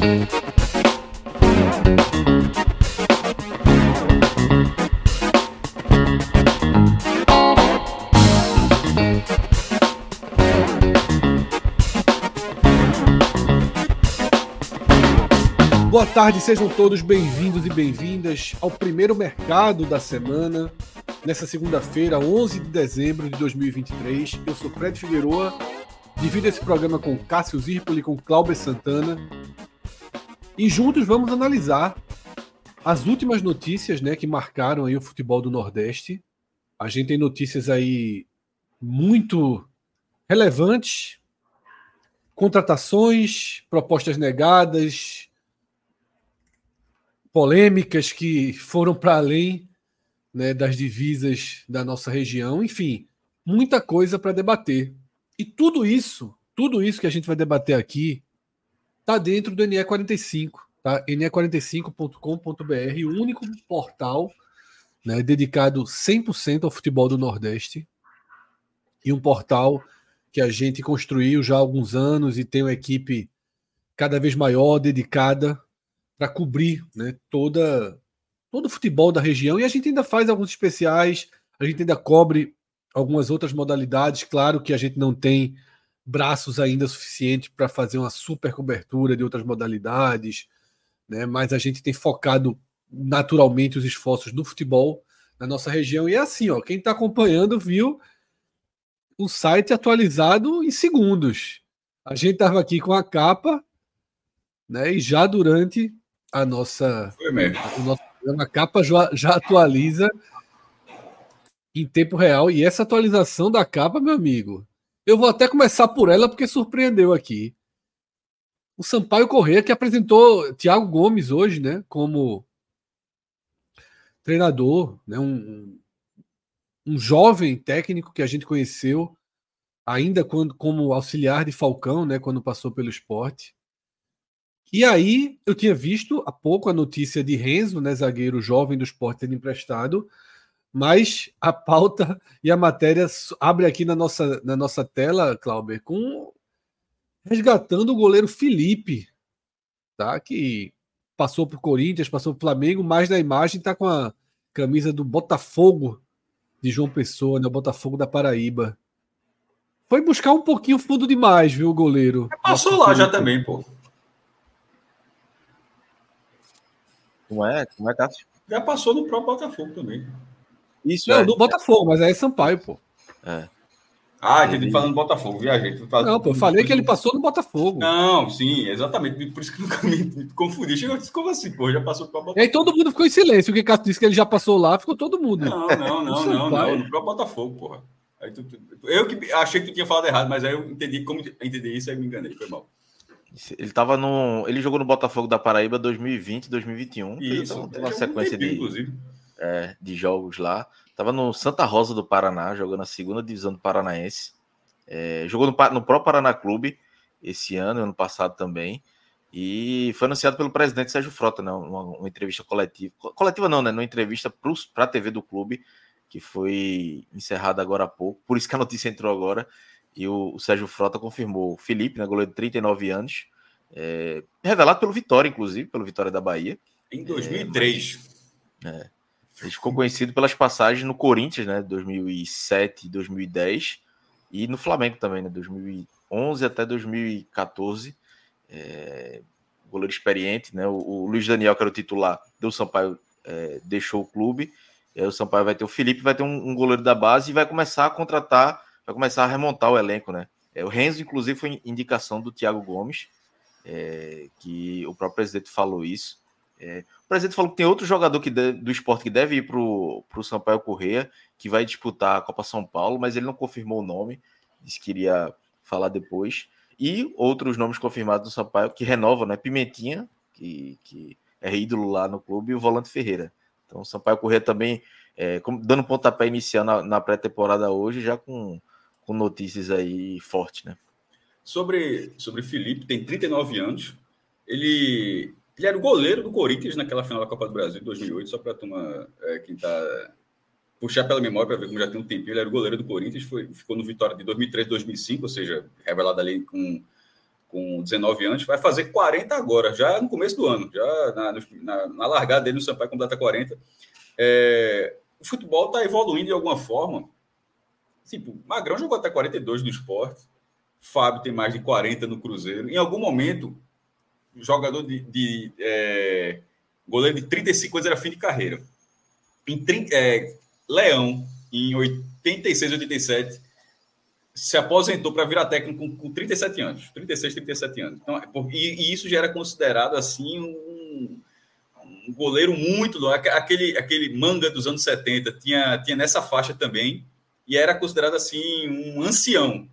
Boa tarde, sejam todos bem-vindos e bem-vindas ao primeiro mercado da semana, nessa segunda-feira, 11 de dezembro de 2023. Eu sou Fred Figueroa, divido esse programa com Cássio Zirpoli e com Cláudio Santana. E juntos vamos analisar as últimas notícias né, que marcaram aí o futebol do Nordeste. A gente tem notícias aí muito relevantes, contratações, propostas negadas, polêmicas que foram para além né, das divisas da nossa região, enfim, muita coisa para debater. E tudo isso, tudo isso que a gente vai debater aqui, está dentro do NE45, tá? NE45.com.br, o único portal né, dedicado 100% ao futebol do Nordeste e um portal que a gente construiu já há alguns anos e tem uma equipe cada vez maior dedicada para cobrir né, toda todo o futebol da região e a gente ainda faz alguns especiais, a gente ainda cobre algumas outras modalidades. Claro que a gente não tem braços ainda suficientes para fazer uma super cobertura de outras modalidades, né? mas a gente tem focado naturalmente os esforços no futebol na nossa região. E é assim, ó, quem está acompanhando viu o site atualizado em segundos. A gente estava aqui com a capa, né? E já durante a nossa, o nosso programa, a capa já, já atualiza em tempo real. E essa atualização da capa, meu amigo, eu vou até começar por ela porque surpreendeu aqui. O Sampaio Corrêa, que apresentou Thiago Gomes hoje, né, como treinador, né, um, um jovem técnico que a gente conheceu ainda quando como auxiliar de Falcão, né, quando passou pelo esporte. E aí eu tinha visto há pouco a notícia de Renzo, né, zagueiro jovem do esporte sendo emprestado, mas a pauta e a matéria abre aqui na nossa, na nossa tela, Clauber, com resgatando o goleiro Felipe, tá? Que passou por Corinthians, passou por Flamengo, mas na imagem está com a camisa do Botafogo de João Pessoa, né? O Botafogo da Paraíba. Foi buscar um pouquinho fundo demais, viu, o goleiro? Passou lá já também, pô. Como é? Como é, Cássio? Já passou no próprio Botafogo também. Isso não, é. do Botafogo, mas aí é Sampaio, pô. É. Ah, entendi falando Botafogo, viajei. Não, pô, eu falei que ele passou no Botafogo. Não, sim, exatamente. Por isso que nunca me, me confundi. Chegou disse, como assim, pô? Já passou para Botafogo. E aí todo mundo ficou em silêncio. O que Cássio disse que ele já passou lá, ficou todo mundo. Não, não, não, não, não, no próprio Botafogo, porra. Aí tu, tu, eu que achei que tu tinha falado errado, mas aí eu entendi como entendi isso, aí me enganei, foi mal. Ele tava no. Ele jogou no Botafogo da Paraíba 2020, 2021. Isso, tem uma sequência um de, é, de jogos lá. Tava no Santa Rosa do Paraná, jogando a segunda divisão do Paranaense. É, jogou no, no próprio Paraná Clube esse ano, ano passado também. E foi anunciado pelo presidente Sérgio Frota, né? Uma, uma entrevista coletiva. Coletiva não, né? Uma entrevista para a TV do clube, que foi encerrada agora há pouco. Por isso que a notícia entrou agora. E o, o Sérgio Frota confirmou Felipe, né, goleiro de 39 anos, é, revelado pelo Vitória, inclusive, pelo Vitória da Bahia. Em 2003. É, é, ele ficou conhecido pelas passagens no Corinthians, né, 2007 e 2010, e no Flamengo também, né, 2011 até 2014. É, goleiro experiente, né, o, o, Luiz Daniel, que era o titular do Sampaio, é, deixou o clube. E aí o Sampaio vai ter o Felipe, vai ter um, um goleiro da base e vai começar a contratar vai começar a remontar o elenco, né? É, o Renzo, inclusive, foi indicação do Thiago Gomes, é, que o próprio presidente falou isso. É, o presidente falou que tem outro jogador que de, do esporte que deve ir para o Sampaio Correia, que vai disputar a Copa São Paulo, mas ele não confirmou o nome. disse que iria falar depois. E outros nomes confirmados do Sampaio que renovam, né? Pimentinha, que, que é ídolo lá no clube, e o Volante Ferreira. Então, o Sampaio Corrêa também é, dando pontapé inicial na, na pré-temporada hoje, já com, com notícias aí fortes, né? Sobre, sobre Felipe, tem 39 anos. Ele, ele era o goleiro do Corinthians naquela final da Copa do Brasil de 2008, só para turma, é, quem está puxar pela memória para ver como já tem um tempinho, ele era o goleiro do Corinthians, foi, ficou no Vitória de 2003, 2005, ou seja, revelado ali com, com 19 anos, vai fazer 40 agora, já no começo do ano, já na, na, na largada dele no Sampaio completa 40. É, o futebol está evoluindo de alguma forma. Tipo, Magrão jogou até 42 no esporte, Fábio tem mais de 40 no Cruzeiro. Em algum momento, jogador de, de é, goleiro de 35 anos era fim de carreira. Em 30, é, Leão, em 86, 87, se aposentou para virar técnico com, com 37 anos, 36, 37 anos. Então, é e, e, isso já era considerado assim um, um goleiro muito aquele aquele manga dos anos 70 tinha tinha nessa faixa também e era considerado assim um ancião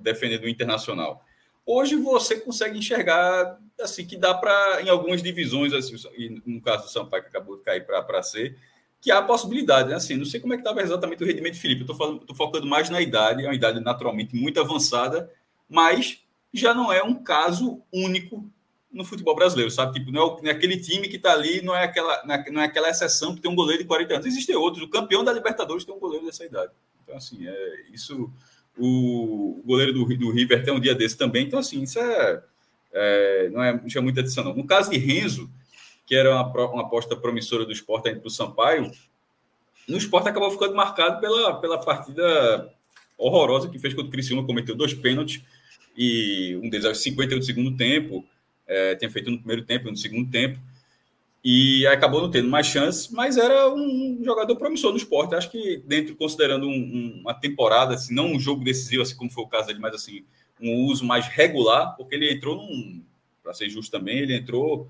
defendendo o internacional. Hoje você consegue enxergar assim que dá para em algumas divisões assim, no caso do Sampaio que acabou de cair para ser que há possibilidade, né? Assim, não sei como é que estava exatamente o rendimento de Felipe. Eu estou focando mais na idade, é uma idade naturalmente muito avançada, mas já não é um caso único no futebol brasileiro, sabe? Tipo, não é, é aquele time que está ali, não é, aquela, é, não é aquela exceção que tem um goleiro de 40 anos. Existem outros. O campeão da Libertadores tem um goleiro dessa idade. Então, assim, é isso. O goleiro do, do River tem um dia desse também. Então, assim, isso é, é não é, não chama muita atenção, não. No caso de Renzo, que era uma, uma aposta promissora do esporte para o Sampaio, no esporte acabou ficando marcado pela, pela partida horrorosa que fez contra o Criciúma, cometeu dois pênaltis, e um deles aos 50 do segundo tempo, é, tinha feito no primeiro tempo, no segundo tempo, e acabou não tendo mais chance, mas era um jogador promissor no esporte. Acho que dentro, considerando um, um, uma temporada, assim, não um jogo decisivo, assim como foi o caso dele, mas assim, um uso mais regular, porque ele entrou num, para ser justo também, ele entrou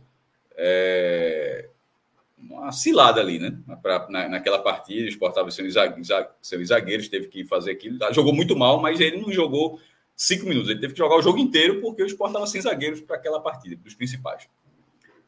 é, uma cilada ali, né? Pra, na, naquela partida, o Sport estava sendo seus zagueiros, teve que fazer aquilo. Jogou muito mal, mas ele não jogou cinco minutos. Ele teve que jogar o jogo inteiro porque o Sport estava sem zagueiros para aquela partida, dos principais.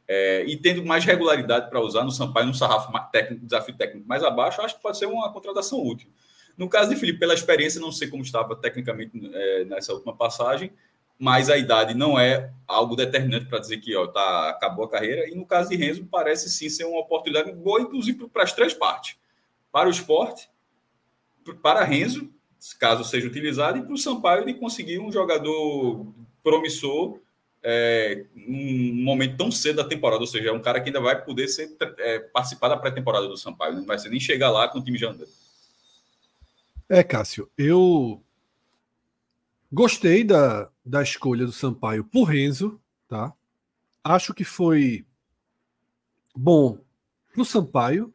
É, e tendo mais regularidade para usar no Sampaio, no sarrafo técnico, desafio técnico mais abaixo, acho que pode ser uma contratação útil. No caso de Felipe, pela experiência, não sei como estava tecnicamente é, nessa última passagem, mas a idade não é algo determinante para dizer que ó, tá, acabou a carreira. E no caso de Renzo, parece sim ser uma oportunidade boa, inclusive para as três partes: para o esporte, para Renzo, caso seja utilizado, e para o Sampaio de conseguir um jogador promissor é, um momento tão cedo da temporada, ou seja, é um cara que ainda vai poder ser, é, participar da pré-temporada do Sampaio, não vai ser nem chegar lá com o time já andando. É, Cássio, eu Gostei da, da escolha do Sampaio por Renzo, tá? Acho que foi bom para o Sampaio,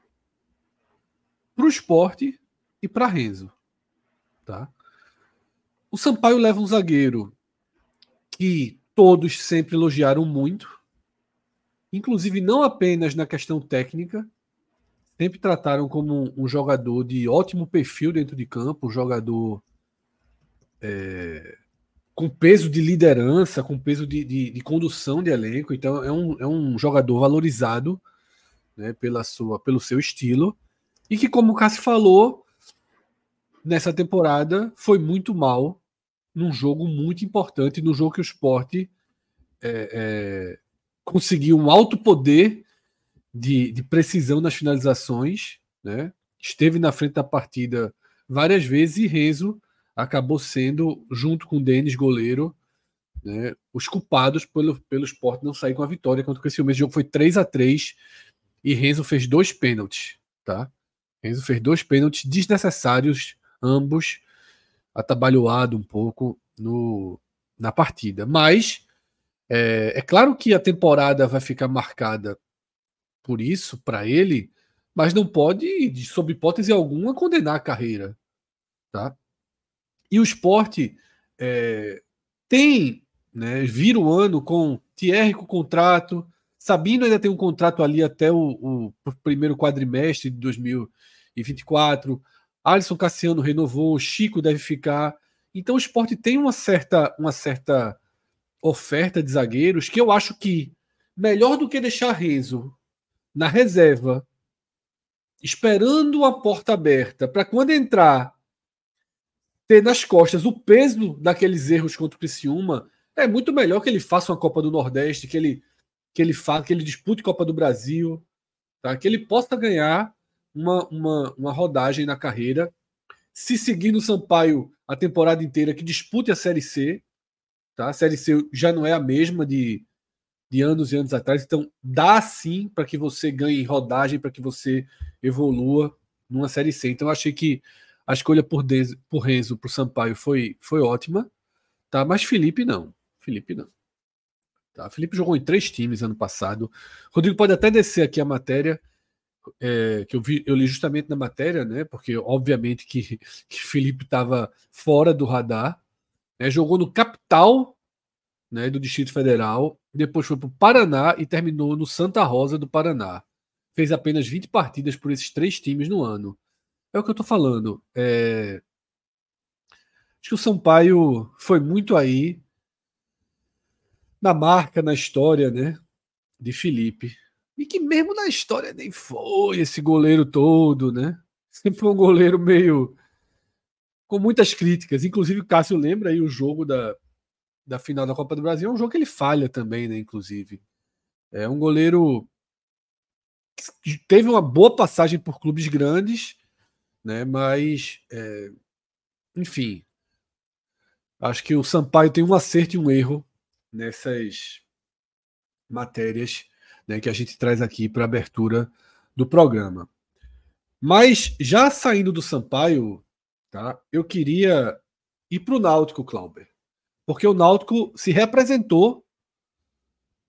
para o esporte e para Renzo, tá? O Sampaio leva um zagueiro que todos sempre elogiaram muito, inclusive não apenas na questão técnica, sempre trataram como um jogador de ótimo perfil dentro de campo, um jogador é, com peso de liderança, com peso de, de, de, condução de elenco. Então é um, é um jogador valorizado né, pela sua, pelo seu estilo. E que, como o Cássio falou, nessa temporada foi muito mal num jogo muito importante, num jogo que o esporte é, é, conseguiu um alto poder de, de precisão nas finalizações, né? esteve na frente da partida várias vezes e Renzo acabou sendo, junto com o Denis, goleiro, né, os culpados pelo, pelo esporte não sair com a vitória contra o Criciúma. Esse jogo foi 3 a 3 e Renzo fez dois pênaltis, tá? Renzo fez dois pênaltis desnecessários, ambos, atabalhoado um pouco no, na partida. Mas é, é claro que a temporada vai ficar marcada por isso, para ele, mas não pode, sob hipótese alguma, condenar a carreira. Tá? E o esporte é, tem, né, vira o ano com Thierry com contrato, Sabino ainda tem um contrato ali até o, o primeiro quadrimestre de 2024, Alisson Cassiano renovou, Chico deve ficar. Então o esporte tem uma certa, uma certa oferta de zagueiros que eu acho que melhor do que deixar Renzo na reserva, esperando a porta aberta, para quando entrar, ter nas costas o peso daqueles erros contra o Criciúma, é muito melhor que ele faça uma Copa do Nordeste, que ele que ele faça, que ele dispute Copa do Brasil, tá? que ele possa ganhar uma, uma, uma rodagem na carreira. Se seguir no Sampaio a temporada inteira, que dispute a Série C. Tá? A Série C já não é a mesma de, de anos e anos atrás, então dá sim para que você ganhe rodagem, para que você evolua numa Série C. Então achei que a escolha por, Dezo, por Renzo para o Sampaio foi, foi ótima, tá? mas Felipe não. Felipe não. Tá? Felipe jogou em três times ano passado. Rodrigo pode até descer aqui a matéria é, que eu, vi, eu li justamente na matéria, né? Porque obviamente que, que Felipe estava fora do radar. Né, jogou no capital né, do Distrito Federal, depois foi para o Paraná e terminou no Santa Rosa do Paraná. Fez apenas 20 partidas por esses três times no ano. É o que eu estou falando. É... Acho que o Sampaio foi muito aí na marca, na história, né? De Felipe. E que mesmo na história nem foi esse goleiro todo, né? Sempre um goleiro meio. com muitas críticas. Inclusive, o Cássio lembra aí o jogo da, da final da Copa do Brasil. É um jogo que ele falha também, né? Inclusive. É um goleiro que teve uma boa passagem por clubes grandes, né? Mas. É... enfim. Acho que o Sampaio tem um acerto e um erro nessas matérias né, que a gente traz aqui para abertura do programa. Mas já saindo do Sampaio, tá, eu queria ir para o Náutico, Clauber. Porque o Náutico se representou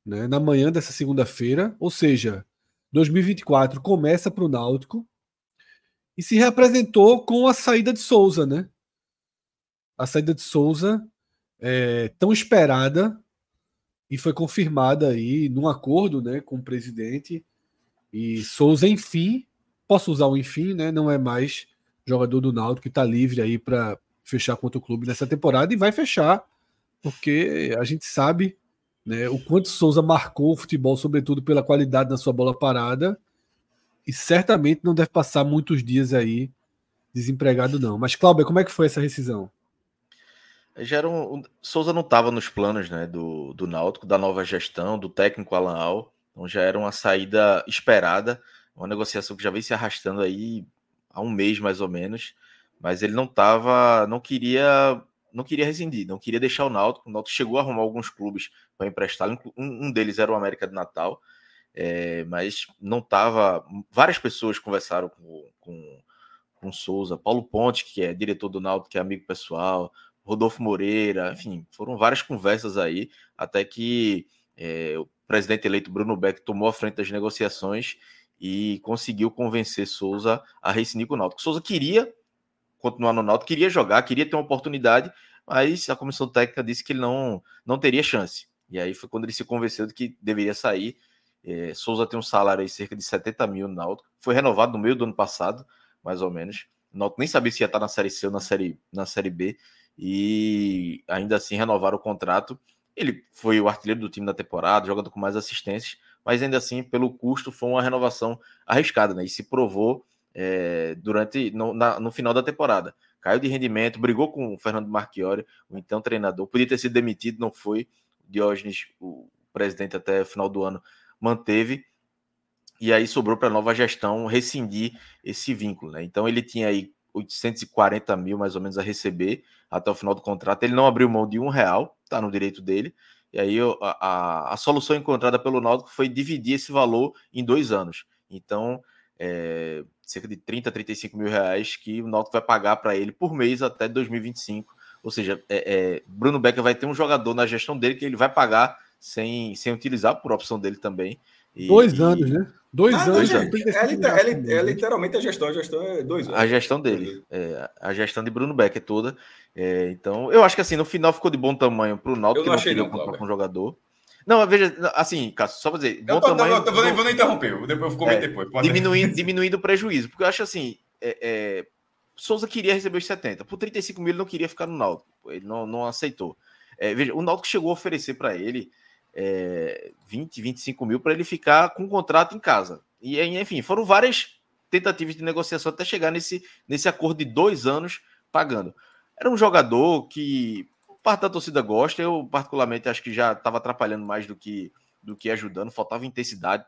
né, na manhã dessa segunda-feira, ou seja, 2024 começa para o Náutico e se representou com a saída de Souza, né? A saída de Souza é, tão esperada e foi confirmada aí num acordo né, com o presidente. E Souza, enfim, posso usar o enfim, né? Não é mais jogador do Náutico que está livre aí para fechar contra o clube nessa temporada e vai fechar, porque a gente sabe né, o quanto Souza marcou o futebol, sobretudo pela qualidade da sua bola parada, e certamente não deve passar muitos dias aí desempregado, não. Mas, Cláudio, como é que foi essa rescisão? Já era um, Souza não estava nos planos né, do, do Náutico, da nova gestão, do técnico Alan Al, então já era uma saída esperada, uma negociação que já vem se arrastando aí há um mês mais ou menos, mas ele não estava, não queria, não queria rescindir, não queria deixar o Náutico. O Náutico chegou a arrumar alguns clubes para emprestar, um, um deles era o América de Natal, é, mas não estava. Várias pessoas conversaram com, com, com Souza, Paulo Ponte, que é diretor do Náutico, que é amigo pessoal, Rodolfo Moreira, enfim, foram várias conversas aí, até que é, o presidente eleito Bruno Beck tomou a frente das negociações e conseguiu convencer Souza a rescindir com o Náutico. Souza queria continuar no Náutico, queria jogar, queria ter uma oportunidade, mas a comissão técnica disse que ele não, não teria chance. E aí foi quando ele se convenceu de que deveria sair. É, Souza tem um salário aí cerca de 70 mil no Náutico, foi renovado no meio do ano passado, mais ou menos. O Náutico nem sabia se ia estar na Série C ou na Série, na série B, e ainda assim renovaram o contrato. Ele foi o artilheiro do time da temporada, jogando com mais assistências, mas ainda assim, pelo custo, foi uma renovação arriscada, né? E se provou é, durante no, na, no final da temporada. Caiu de rendimento, brigou com o Fernando Marchiori, o então treinador. Podia ter sido demitido, não foi. Diógenes, o presidente, até o final do ano, manteve. E aí sobrou para a nova gestão rescindir esse vínculo. Né? Então ele tinha aí 840 mil mais ou menos a receber até o final do contrato. Ele não abriu mão de um real, tá no direito dele. E aí a, a, a solução encontrada pelo Náutico foi dividir esse valor em dois anos. Então, é, cerca de 30, 35 mil reais que o Náutico vai pagar para ele por mês até 2025. Ou seja, é, é, Bruno Becker vai ter um jogador na gestão dele que ele vai pagar sem, sem utilizar por opção dele também. E, dois anos, e... né? Dois ah, anos. É, é, é, literalmente a gestão. A gestão é dois anos. A gestão dele. É, a gestão de Bruno Becker toda. É, então, eu acho que assim, no final ficou de bom tamanho para o Náutico, que não queria comprar com um jogador. Não, veja, assim, Cássio, só pra dizer. Bom tô, tamanho, não, vou, vou nem interromper, depois eu comento é, depois. Diminuindo, diminuindo o prejuízo, porque eu acho assim, é, é, Souza queria receber os 70. Por 35 mil ele não queria ficar no Náutico. Ele não, não aceitou. É, veja, o Náutico chegou a oferecer para ele é, 20, 25 mil para ele ficar com um contrato em casa. E enfim, foram várias tentativas de negociação até chegar nesse, nesse acordo de dois anos pagando. Era um jogador que parte da torcida gosta, eu particularmente acho que já estava atrapalhando mais do que do que ajudando, faltava intensidade.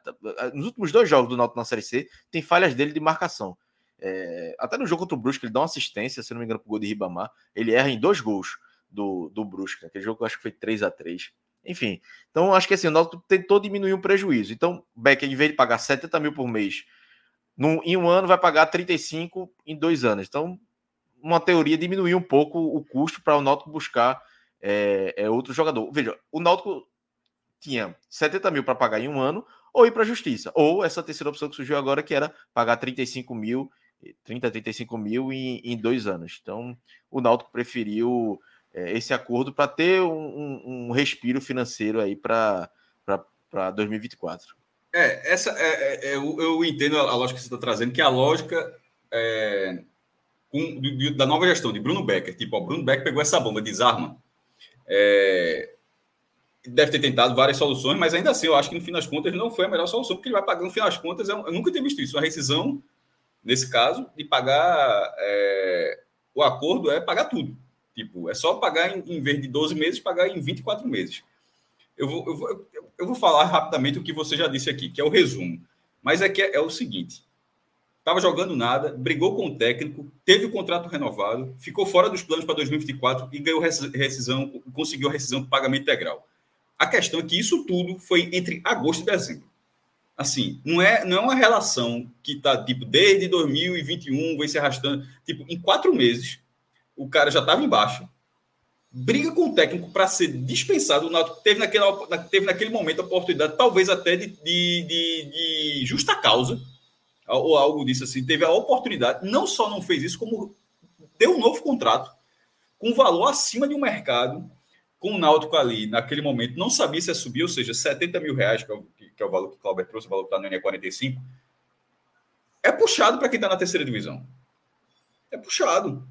Nos últimos dois jogos do Náutico na Série C, tem falhas dele de marcação. É, até no jogo contra o Brusque, ele dá uma assistência, se não me engano, pro gol de Ribamar. Ele erra em dois gols do, do Brusque. Aquele jogo eu acho que foi 3 a 3 Enfim, então acho que assim, o Náutico tentou diminuir um prejuízo. Então, Beck, em vez de pagar 70 mil por mês, num, em um ano vai pagar 35 em dois anos. Então, uma teoria diminuir um pouco o custo para o Náutico buscar é, é, outro jogador. Veja, o Náutico tinha 70 mil para pagar em um ano, ou ir para a justiça. Ou essa terceira opção que surgiu agora, que era pagar 35 mil 30, 35 mil em, em dois anos. Então, o Náutico preferiu é, esse acordo para ter um, um, um, respiro financeiro aí para 2024. É, essa é, é, é, eu, eu, entendo a, lógica que você está trazendo, que a lógica é, um, de, da nova gestão de Bruno Becker, tipo, o Bruno Becker pegou essa bomba, desarma. É, deve ter tentado várias soluções, mas ainda assim eu acho que no fim das contas não foi a melhor solução, porque ele vai pagar no fim das contas. Eu, eu nunca tinha visto isso, uma rescisão nesse caso, de pagar é, o acordo é pagar tudo. Tipo, é só pagar em, em vez de 12 meses, pagar em 24 meses. Eu vou, eu, vou, eu vou falar rapidamente o que você já disse aqui, que é o resumo. Mas é que é, é o seguinte: estava jogando nada, brigou com o técnico, teve o contrato renovado, ficou fora dos planos para 2024 e ganhou rescisão, conseguiu a rescisão com pagamento integral. A questão é que isso tudo foi entre agosto e dezembro assim, não é, não é uma relação que tá, tipo, desde 2021, vai se arrastando. Tipo, em quatro meses, o cara já estava embaixo, briga com o técnico para ser dispensado. O Náutico teve naquele, teve naquele momento a oportunidade, talvez até de, de, de, de justa causa, ou algo disso assim. Teve a oportunidade, não só não fez isso, como deu um novo contrato com valor acima de um mercado com o Náutico ali, naquele momento, não sabia se ia subir, ou seja, 70 mil reais, que é o, que é o valor que o Clauber trouxe, o valor que está no NE45, é puxado para quem está na terceira divisão. É puxado.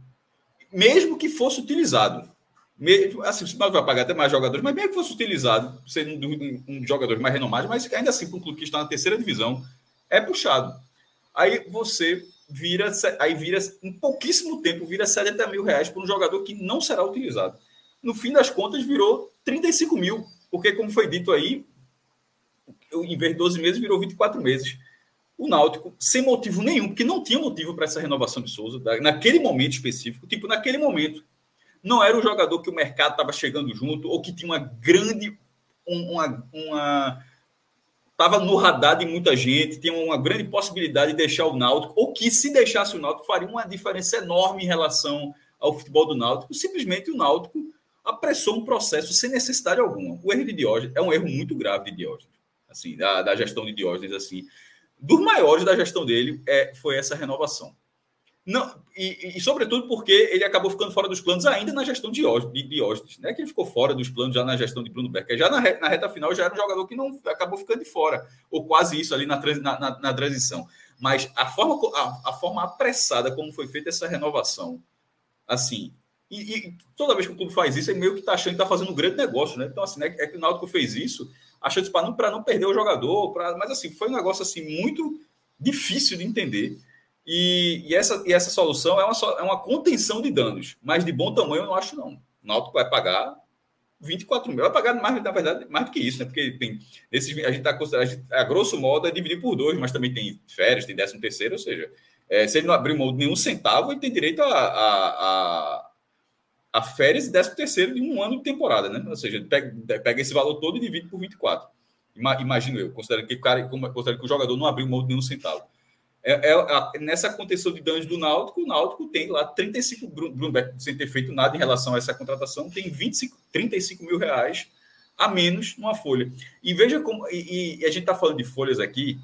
Mesmo que fosse utilizado. Mesmo, assim, o vai pagar até mais jogadores, mas mesmo que fosse utilizado, sendo um, um jogador mais renomado, mas ainda assim, para um clube que está na terceira divisão, é puxado. Aí você vira, aí vira, em pouquíssimo tempo, vira 70 mil reais para um jogador que não será utilizado no fim das contas virou 35 mil, porque, como foi dito aí, em vez de 12 meses, virou 24 meses. O Náutico, sem motivo nenhum, porque não tinha motivo para essa renovação de Souza, naquele momento específico, tipo, naquele momento, não era o jogador que o mercado estava chegando junto, ou que tinha uma grande. Uma. uma estava no radar de muita gente, tinha uma grande possibilidade de deixar o Náutico, ou que se deixasse o Náutico faria uma diferença enorme em relação ao futebol do Náutico. Simplesmente o Náutico apressou um processo sem necessidade alguma. O erro de Diógenes é um erro muito grave de Diógenes, assim, da, da gestão de Diógenes, assim. Dos maiores da gestão dele é, foi essa renovação. Não, e, e, sobretudo porque ele acabou ficando fora dos planos ainda na gestão de Diógenes. Não é que ele ficou fora dos planos já na gestão de Bruno Becker. Já na, na reta final já era um jogador que não acabou ficando de fora. Ou quase isso ali na, na, na, transição. Mas a forma, a, a forma apressada como foi feita essa renovação, assim, e, e, toda vez que o clube faz isso, ele meio que está achando que está fazendo um grande negócio, né? Então, assim, né, é que o Náutico fez isso, achando para não, não perder o jogador, pra, mas assim, foi um negócio assim muito difícil de entender. E, e essa, e essa solução é uma, é uma contenção de danos, mas de bom tamanho eu não acho, não. O Náutico vai pagar 24 mil, vai pagar mais, na verdade, mais do que isso, né? Porque tem esses, a gente está considerando, a grosso modo, é dividir por dois, mas também tem férias, tem décimo terceiro, ou seja, é, se ele não abrir mão de nenhum centavo, ele tem direito a, a, a a férias e 13 terceiro de um ano de temporada, né? Ou seja, pega, pega esse valor todo e divide por 24. Imagino eu, considerando que o cara, considerando que o jogador não abriu mão de nenhum centavo. É, é, nessa contenção de danos do Náutico, o Náutico tem lá 35, Bruno sem ter feito nada em relação a essa contratação, tem 25, 35 mil reais a menos numa folha. E veja como. E, e a gente está falando de folhas aqui,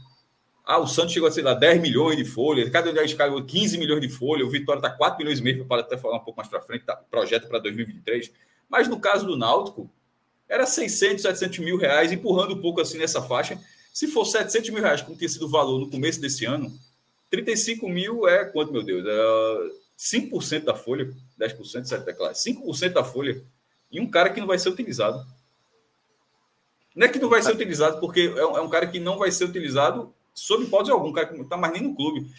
ah, o Santos chegou a, sei lá, 10 milhões de folha, cada um deles caiu 15 milhões de folha, o Vitória está 4 milhões e meio, para até falar um pouco mais para frente, tá, projeto para 2023. Mas no caso do Náutico, era 600, 700 mil reais, empurrando um pouco assim nessa faixa. Se for 700 mil reais, como tinha sido o valor no começo desse ano, 35 mil é quanto, meu Deus? É 5% da folha, 10%, 7 claro, 5% da folha em um cara que não vai ser utilizado. Não é que não vai ser utilizado, porque é é um cara que não vai ser utilizado sob hipótese algum, um cara não está mais nem no clube.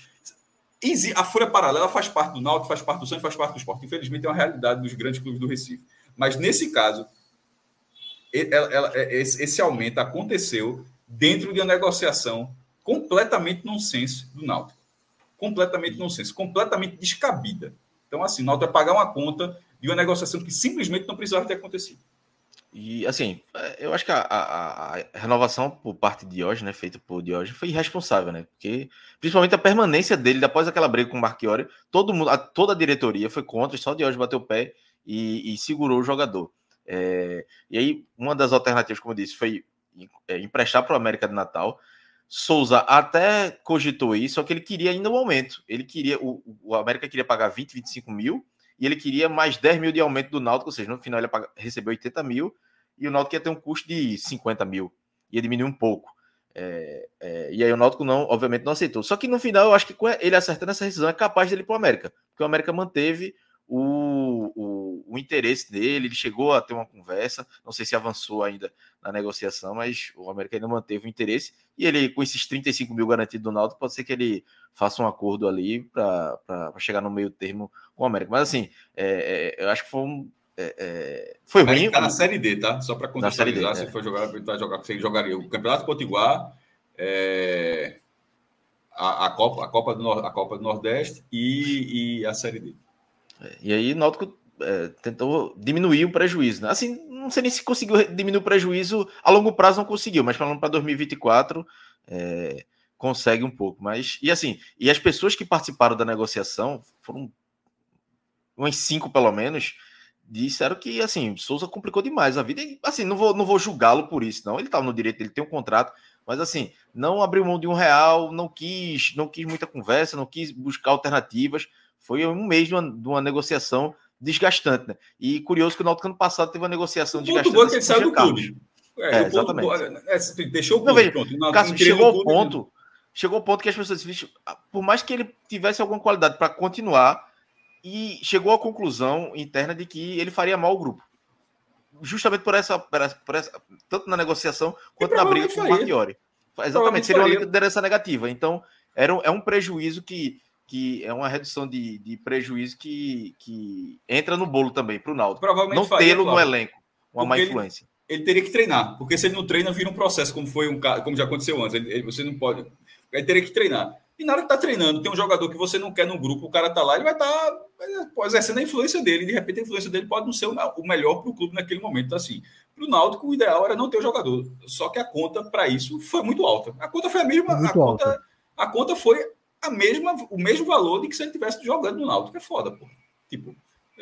A folha paralela faz parte do Náutico, faz parte do Santos, faz parte do esporte. Infelizmente é uma realidade dos grandes clubes do Recife. Mas nesse caso, ela, ela, é, esse aumento aconteceu dentro de uma negociação completamente nonsense do Náutico. Completamente nonsense, completamente descabida. Então, assim, o Náutico vai pagar uma conta de uma negociação que simplesmente não precisava ter acontecido. E assim, é, eu acho que a, a, a, renovação por parte de Diógenes, né, feita por Diógenes, foi irresponsável, né? Porque principalmente a permanência dele após aquela briga com o Marchiori, todo mundo, a, toda a diretoria foi contra, só Diógenes bateu o pé e, e segurou o jogador. É, e aí, uma das alternativas, como eu disse, foi é, emprestar para o América de Natal. Souza até cogitou isso, só que ele queria ainda um aumento. Ele queria, o, o América queria pagar 20, 25 mil e ele queria mais 10 mil de aumento do Náutico, ou seja, no final ele recebeu 80 mil e o Náutico ia ter um custo de 50 mil, ia diminuir um pouco. É, é, e aí o Náutico não, obviamente, não aceitou. Só que no final eu acho que ele acertando essa decisão é capaz dele ir para o América, porque o América manteve o, o, interesse dele, ele chegou a ter uma conversa, não sei se avançou ainda na negociação, mas o América ainda manteve o interesse, e ele, com esses 35 mil garantidos do Náutico, pode ser que ele faça um acordo ali para chegar no meio termo com o América. Mas assim, é, é, eu acho que foi um. É, é foi ruim. Tá na Série D, tá? Só para contextualizar, se é. for jogar, tá jogar, você jogaria o Campeonato Potiguar, é, a, a, Copa, a, Copa do, a Copa do Nordeste e, e a Série D. E aí Náutico é, tentou diminuir o prejuízo. Né? Assim, não sei nem se conseguiu diminuir o prejuízo a longo prazo, não conseguiu, mas falando para 2024, é, consegue um pouco. Mas, e assim, e as pessoas que participaram da negociação, foram umas cinco pelo menos, disseram que assim, Souza complicou demais a vida. E, assim, não vou, não vou julgá-lo por isso, não. Ele estava no direito, ele tem um contrato, mas assim, não abriu mão de um real, não quis, não quis muita conversa, não quis buscar alternativas. Foi um mês de uma, de uma negociação desgastante, né? E curioso que no ano passado teve uma negociação o desgastante. Bom que ele saiu do clube. É, é exatamente. Ponto, é, deixou o clube, não, pronto. Cássio, chegou ao ponto, mesmo. chegou ao ponto que as pessoas disseram, por mais que ele tivesse alguma qualidade para continuar, e chegou à conclusão interna de que ele faria mal ao grupo. Justamente por essa, por essa, por essa tanto na negociação quanto na briga com o Marchiori. Exatamente, seria uma liderança negativa. Então, era um, é um prejuízo que que é uma redução de, de prejuízo que, que entra no bolo também para o Naldo. Não tê-lo no elenco, uma má influência. Ele, ele, teria que treinar, porque se ele não treina, vira um processo, como foi um como já aconteceu antes. Ele, ele, você não pode. Ele teria que treinar. E na hora que tá treinando, tem um jogador que você não quer no grupo, o cara tá lá, ele vai estar tá exercendo a influência dele. De repente, a influência dele pode não ser o melhor para o clube naquele momento. Então, assim, para o Náutico, o ideal era não ter o jogador. Só que a conta para isso foi muito alta. A conta foi a mesma. a, conta, a conta foi a mesma, o mesmo valor de que se ele tivesse jogando no Náutico, é foda, pô. Tipo,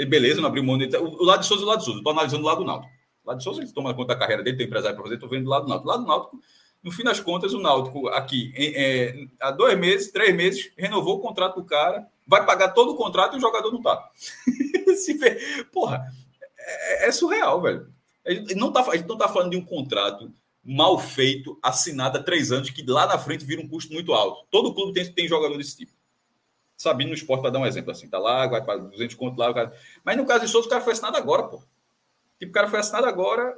beleza, não abriu mão. O lado de Souza e o lado de Souza. Estou analisando o lado do Náutico. O lado de Souza, ele toma conta da carreira dele, tem empresário para fazer, estou vendo do lado do Náutico. O lado do Náutico, no fim das contas, o Náutico aqui, em, é, há dois meses, três meses, renovou o contrato do cara, vai pagar todo o contrato e o jogador não tá. Se vê, porra, é, é surreal, velho. A gente, não tá, a gente não tá falando de um contrato mal feito, assinado há três anos, que lá na frente vira um custo muito alto. Todo clube tem, tem jogador desse tipo. Sabino no esporte, para dar um exemplo assim, tá lá, vai para 200 conto lá. Cara... Mas no caso de Souza, o cara foi assinado agora, pô. Tipo, o cara foi assinado agora,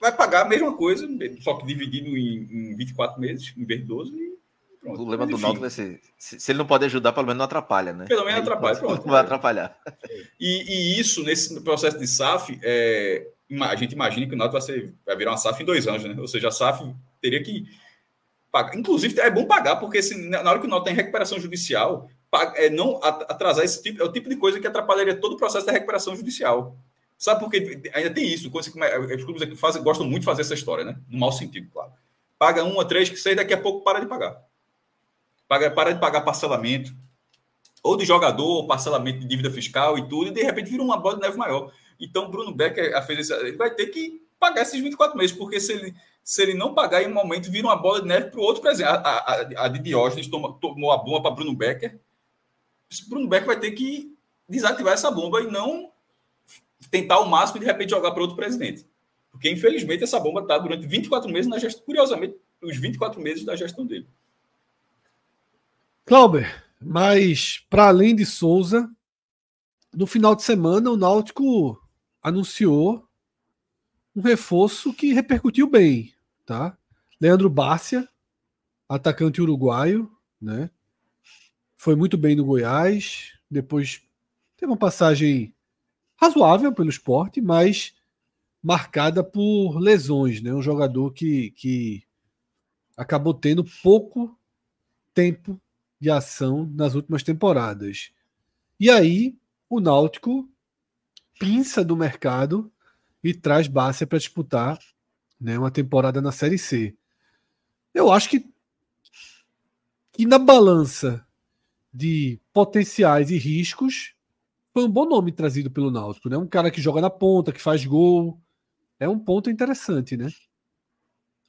vai pagar a mesma coisa, só que dividido em, em 24 meses, em vez de 12, e pronto. O problema do Náutico vai ser, se, se, ele não pode ajudar, pelo menos não atrapalha, né? Pelo menos atrapalha, pronto. Não vai atrapalhar. E, e, isso, nesse processo de SAF, é, a gente imagina que o Náutico vai, ser, vai virar uma SAF em dois anos, né? Ou seja, a SAF teria que pagar. Inclusive, é bom pagar, porque se, na hora que o Náutico tem recuperação judicial, é, não atrasar esse tipo, é o tipo de coisa que atrapalharia todo o processo da recuperação judicial. Sabe por quê? Ainda tem isso, coisa que os clubes aqui fazem, gostam muito de fazer essa história, né? No mau sentido, claro. Paga uma, três, que seis, daqui a pouco para de pagar. Paga, para de pagar parcelamento, ou de jogador, parcelamento de dívida fiscal e tudo, e de repente vira uma bola de neve maior. Então, Bruno Becker fez isso, ele vai ter que pagar esses 24 meses, porque se ele, se ele não pagar em um momento, vira uma bola de neve para o outro presente. A, a, a, de Diógenes tomou, tomou a bomba para Bruno Becker. Bruno Becker vai ter que desativar essa bomba e não tentar o máximo de repente jogar para outro presidente. Porque, infelizmente, essa bomba está durante 24 meses na gestão. Curiosamente, os 24 meses da gestão dele. Clauber, Mas, para além de Souza, no final de semana o Náutico anunciou um reforço que repercutiu bem, tá? Leandro Bárcia, atacante uruguaio, né? Foi muito bem no Goiás, depois teve uma passagem razoável pelo esporte, mas marcada por lesões, né? Um jogador que, que acabou tendo pouco tempo de ação nas últimas temporadas. E aí o Náutico pinça do mercado e traz Bárcia para disputar né, uma temporada na Série C. Eu acho que, que na balança de potenciais e riscos foi um bom nome trazido pelo Náutico, né? Um cara que joga na ponta, que faz gol, é um ponto interessante, né?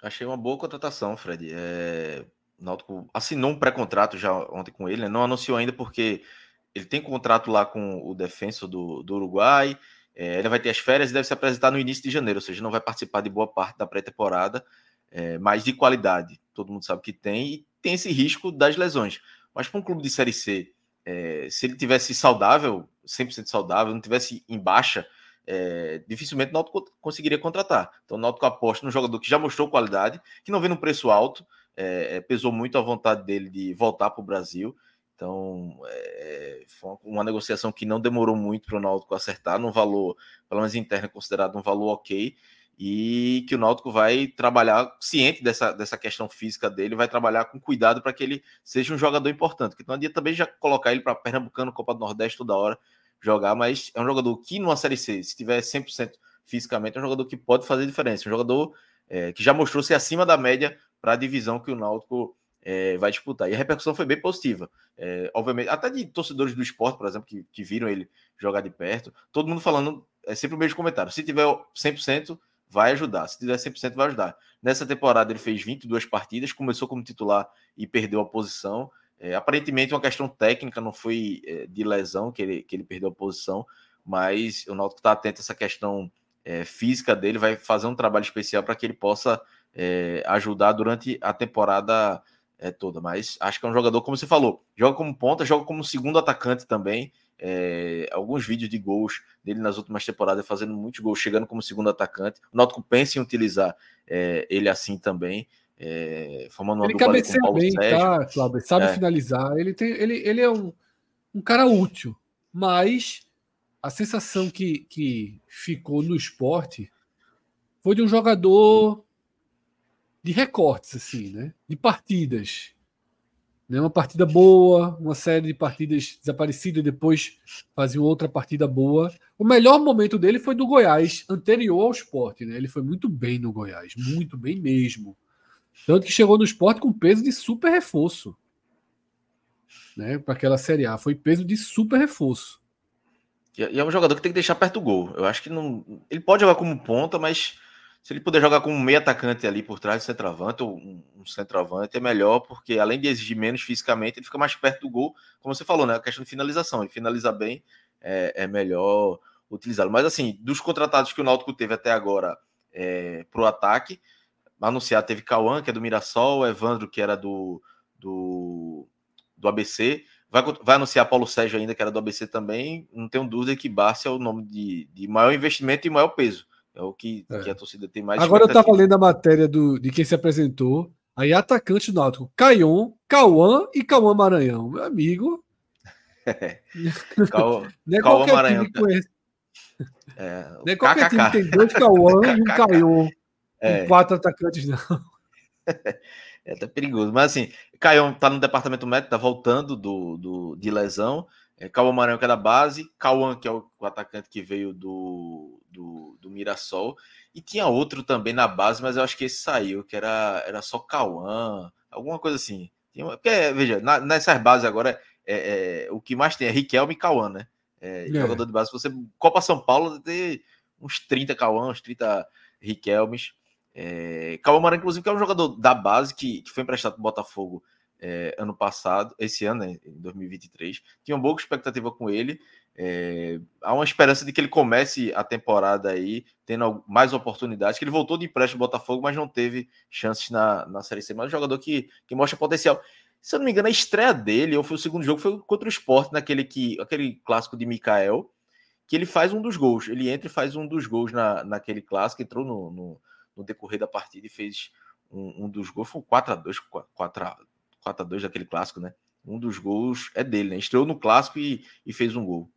Achei uma boa contratação, Fred. É... O Náutico assinou um pré-contrato já ontem com ele, né? não anunciou ainda porque ele tem contrato lá com o defensor do, do Uruguai. É, ele vai ter as férias e deve se apresentar no início de janeiro, ou seja, não vai participar de boa parte da pré-temporada, é, mas de qualidade. Todo mundo sabe que tem e tem esse risco das lesões. Mas para um clube de Série C, é, se ele tivesse saudável, 100% saudável, não tivesse em baixa, é, dificilmente o Náutico conseguiria contratar. Então o Náutico aposta num jogador que já mostrou qualidade, que não vem num preço alto, é, é pesou muito a vontade dele de voltar para o Brasil. Então, é, foi uma negociação que não demorou muito para o Náutico acertar, num valor, pelo menos interno, considerado um valor ok, e que o Náutico vai trabalhar ciente dessa, dessa questão física dele, vai trabalhar com cuidado para que ele seja um jogador importante, porque não adianta também já colocar ele para Pernambucano, Copa do Nordeste toda hora, jogar, mas é um jogador que numa Série C, se tiver 100% fisicamente, é um jogador que pode fazer diferença, um jogador é, que já mostrou ser acima da média para a divisão que o Náutico é, vai disputar. E a repercussão foi bem positiva. É, obviamente, até de torcedores do esporte, por exemplo, que, que viram ele jogar de perto, todo mundo falando, é sempre o mesmo comentário. Se tiver 100%, vai ajudar. Se tiver 100%, vai ajudar. Nessa temporada, ele fez 22 partidas, começou como titular e perdeu a posição. É, aparentemente, uma questão técnica, não foi é, de lesão que ele, que ele perdeu a posição, mas o Náutico está atento a essa questão é, física dele, vai fazer um trabalho especial para que ele possa é, ajudar durante a temporada é, toda. Mas acho que é um jogador, como você falou, joga como ponta, joga como segundo atacante também. É, alguns vídeos de gols dele nas últimas temporadas, fazendo muitos gols, chegando como segundo atacante. O Náutico pensa em utilizar ele assim também. É, formando uma ele dupla com Paulo bem, Sérgio. Tá, Cláudio, sabe é. finalizar. Ele, tem, ele, ele é um, um cara útil, mas a sensação que, que ficou no esporte foi de um jogador de recortes, assim, né? De partidas. Né? Uma partida boa, uma série de partidas desaparecidas, depois fazia outra partida boa. O melhor momento dele foi do Goiás, anterior ao esporte, né? Ele foi muito bem no Goiás, muito bem mesmo. Tanto que chegou no esporte com peso de super reforço. Né, para aquela Série A. Foi peso de super reforço. E é um jogador que tem que deixar perto do gol. Eu acho que não. Ele pode jogar como ponta, mas se ele puder jogar como meio atacante ali por trás do centroavante, ou um, centroavante, é melhor, porque além de exigir menos fisicamente, ele fica mais perto do gol, como você falou, né? A questão de finalização. Ele finaliza bem, é, é melhor utilizá-lo. Mas assim, dos contratados que o Náutico teve até agora é, para o ataque, anunciado teve Cauã, que é do Mirassol, Evandro, que era do, do, do ABC. Vai, vai anunciar Paulo Sérgio ainda, que era do ABC também. Não tenho dúvida que Barça é o nome de, de maior investimento e maior peso. É o que, é. que a torcida tem mais. Agora eu estava lendo a matéria do, de quem se apresentou. Aí, atacante do Náutico, Caion, Cauã e Cauã Maranhão. Meu amigo. É. Cauã, é Cauã Maranhão. É, não é qualquer time tem dois Cauã e um Caion. É. quatro atacantes, não. é até perigoso. Mas assim, Caião tá no departamento médico, tá voltando do, do, de lesão. É, Cauã Maranhão, que é da base. Cauã, que é o, o, atacante que veio do, do, do Mirassol. E tinha outro também na base, mas eu acho que esse saiu, que era, era só Cauã, alguma coisa assim. Tinha, porque, veja, na, nessas bases agora, é, é, o que mais tem é Riquelme e Cauã, né? É, é. Jogador de base. Você, Copa São Paulo, tem uns 30 Cauã, uns 30 Riquelmes. É, Cauã inclusive, que é um jogador da base que, que foi emprestado para o Botafogo é, ano passado, esse ano, né, em 2023. Tinha uma boa expectativa com ele. É, há uma esperança de que ele comece a temporada aí tendo mais oportunidades. Que ele voltou de empréstimo do Botafogo, mas não teve chances na, na Série C. Mas é um jogador que, que mostra potencial. Se eu não me engano, a estreia dele, ou foi o segundo jogo, foi contra o Sport, naquele que, aquele clássico de Mikael, que ele faz um dos gols. Ele entra e faz um dos gols na, naquele clássico, entrou no, no, no decorrer da partida e fez um, um dos gols. Foi um 4x2, 4x2 daquele clássico, né? Um dos gols é dele, né? Estreou no clássico e, e fez um gol.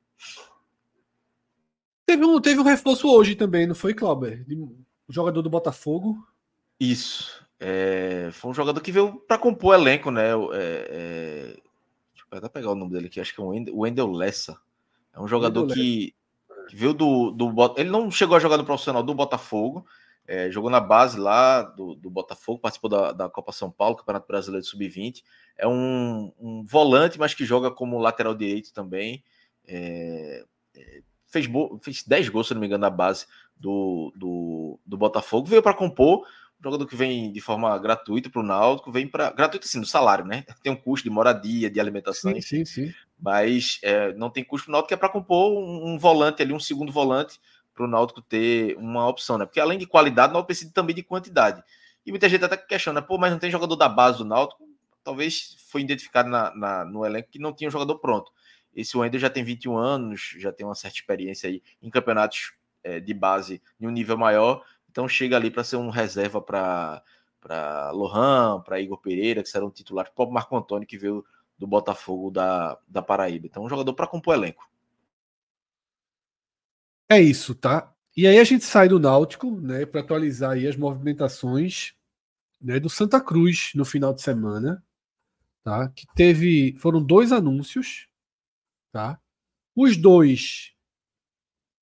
Teve um, teve um reforço hoje também, não foi, Clauber? O jogador do Botafogo. Isso. É, foi um jogador que veio para compor o elenco, né? É, é, deixa eu até pegar o nome dele aqui, acho que é o Wendel Lessa. É um jogador que, que, veio do, do. Ele não chegou a jogar no profissional do Botafogo, é, jogou na base lá do, do Botafogo, participou da, da Copa São Paulo, Campeonato Brasileiro de Sub-20. É um, um, volante, mas que joga como lateral direito também. É, é fez, fez 10 gols, se não me engano, na base do, do, do Botafogo. Veio para compor jogador que vem de forma gratuita para o Náutico, vem para. Gratuito assim, no salário, né? Tem um custo de moradia, de alimentação. Sim, sim, sim. Mas é, não tem custo para o Náutico, que é para compor um, um, volante ali, um segundo volante, para o Náutico ter uma opção, né? Porque além de qualidade, o Náutico precisa também de quantidade. E muita gente até questiona, pô, mas não tem jogador da base do Náutico? Talvez foi identificado na, na, no elenco que não tinha um jogador pronto. Esse Wender já tem 21 anos, já tem uma certa experiência aí em campeonatos é, de base em um nível maior, então chega ali para ser um reserva para para Lohan, para Igor Pereira, que serão titulares, para o Marco Antônio, que veio do Botafogo da, da Paraíba. Então, um jogador para compor elenco. É isso, tá? E aí a gente sai do Náutico, né, para atualizar aí as movimentações né, do Santa Cruz no final de semana, tá? Que teve, foram dois anúncios, tá? Os dois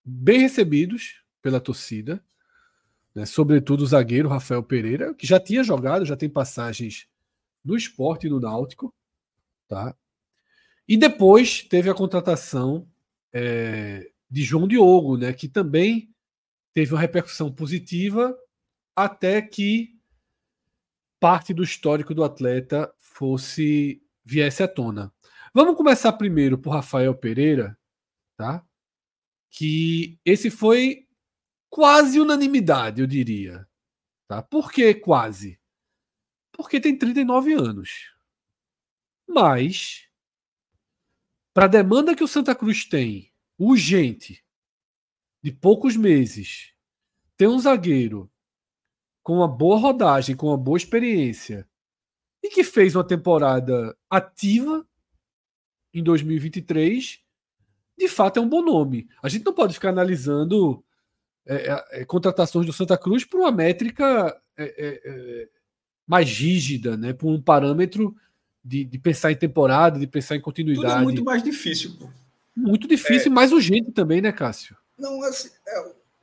bem recebidos pela torcida, né? sobretudo o zagueiro Rafael Pereira, que já tinha jogado, já tem passagens no esporte e no Náutico. Tá? E depois teve a contratação é, de João Diogo, né, que também teve uma repercussão positiva até que parte do histórico do atleta fosse viesse à tona. Vamos começar primeiro por Rafael Pereira, tá? Que esse foi quase unanimidade, eu diria. Tá? Por que quase? Porque tem 39 anos. Mas, para a demanda que o Santa Cruz tem, urgente, de poucos meses, ter um zagueiro com uma boa rodagem, com uma boa experiência, e que fez uma temporada ativa em 2023, de fato é um bom nome. A gente não pode ficar analisando é, é, é, contratações do Santa Cruz por uma métrica é, é, é, mais rígida, né? por um parâmetro de, de, pensar em temporada, de pensar em continuidade. Tudo muito mais difícil. Pô. Muito difícil e mais urgente também, né, Cássio? Não, assim,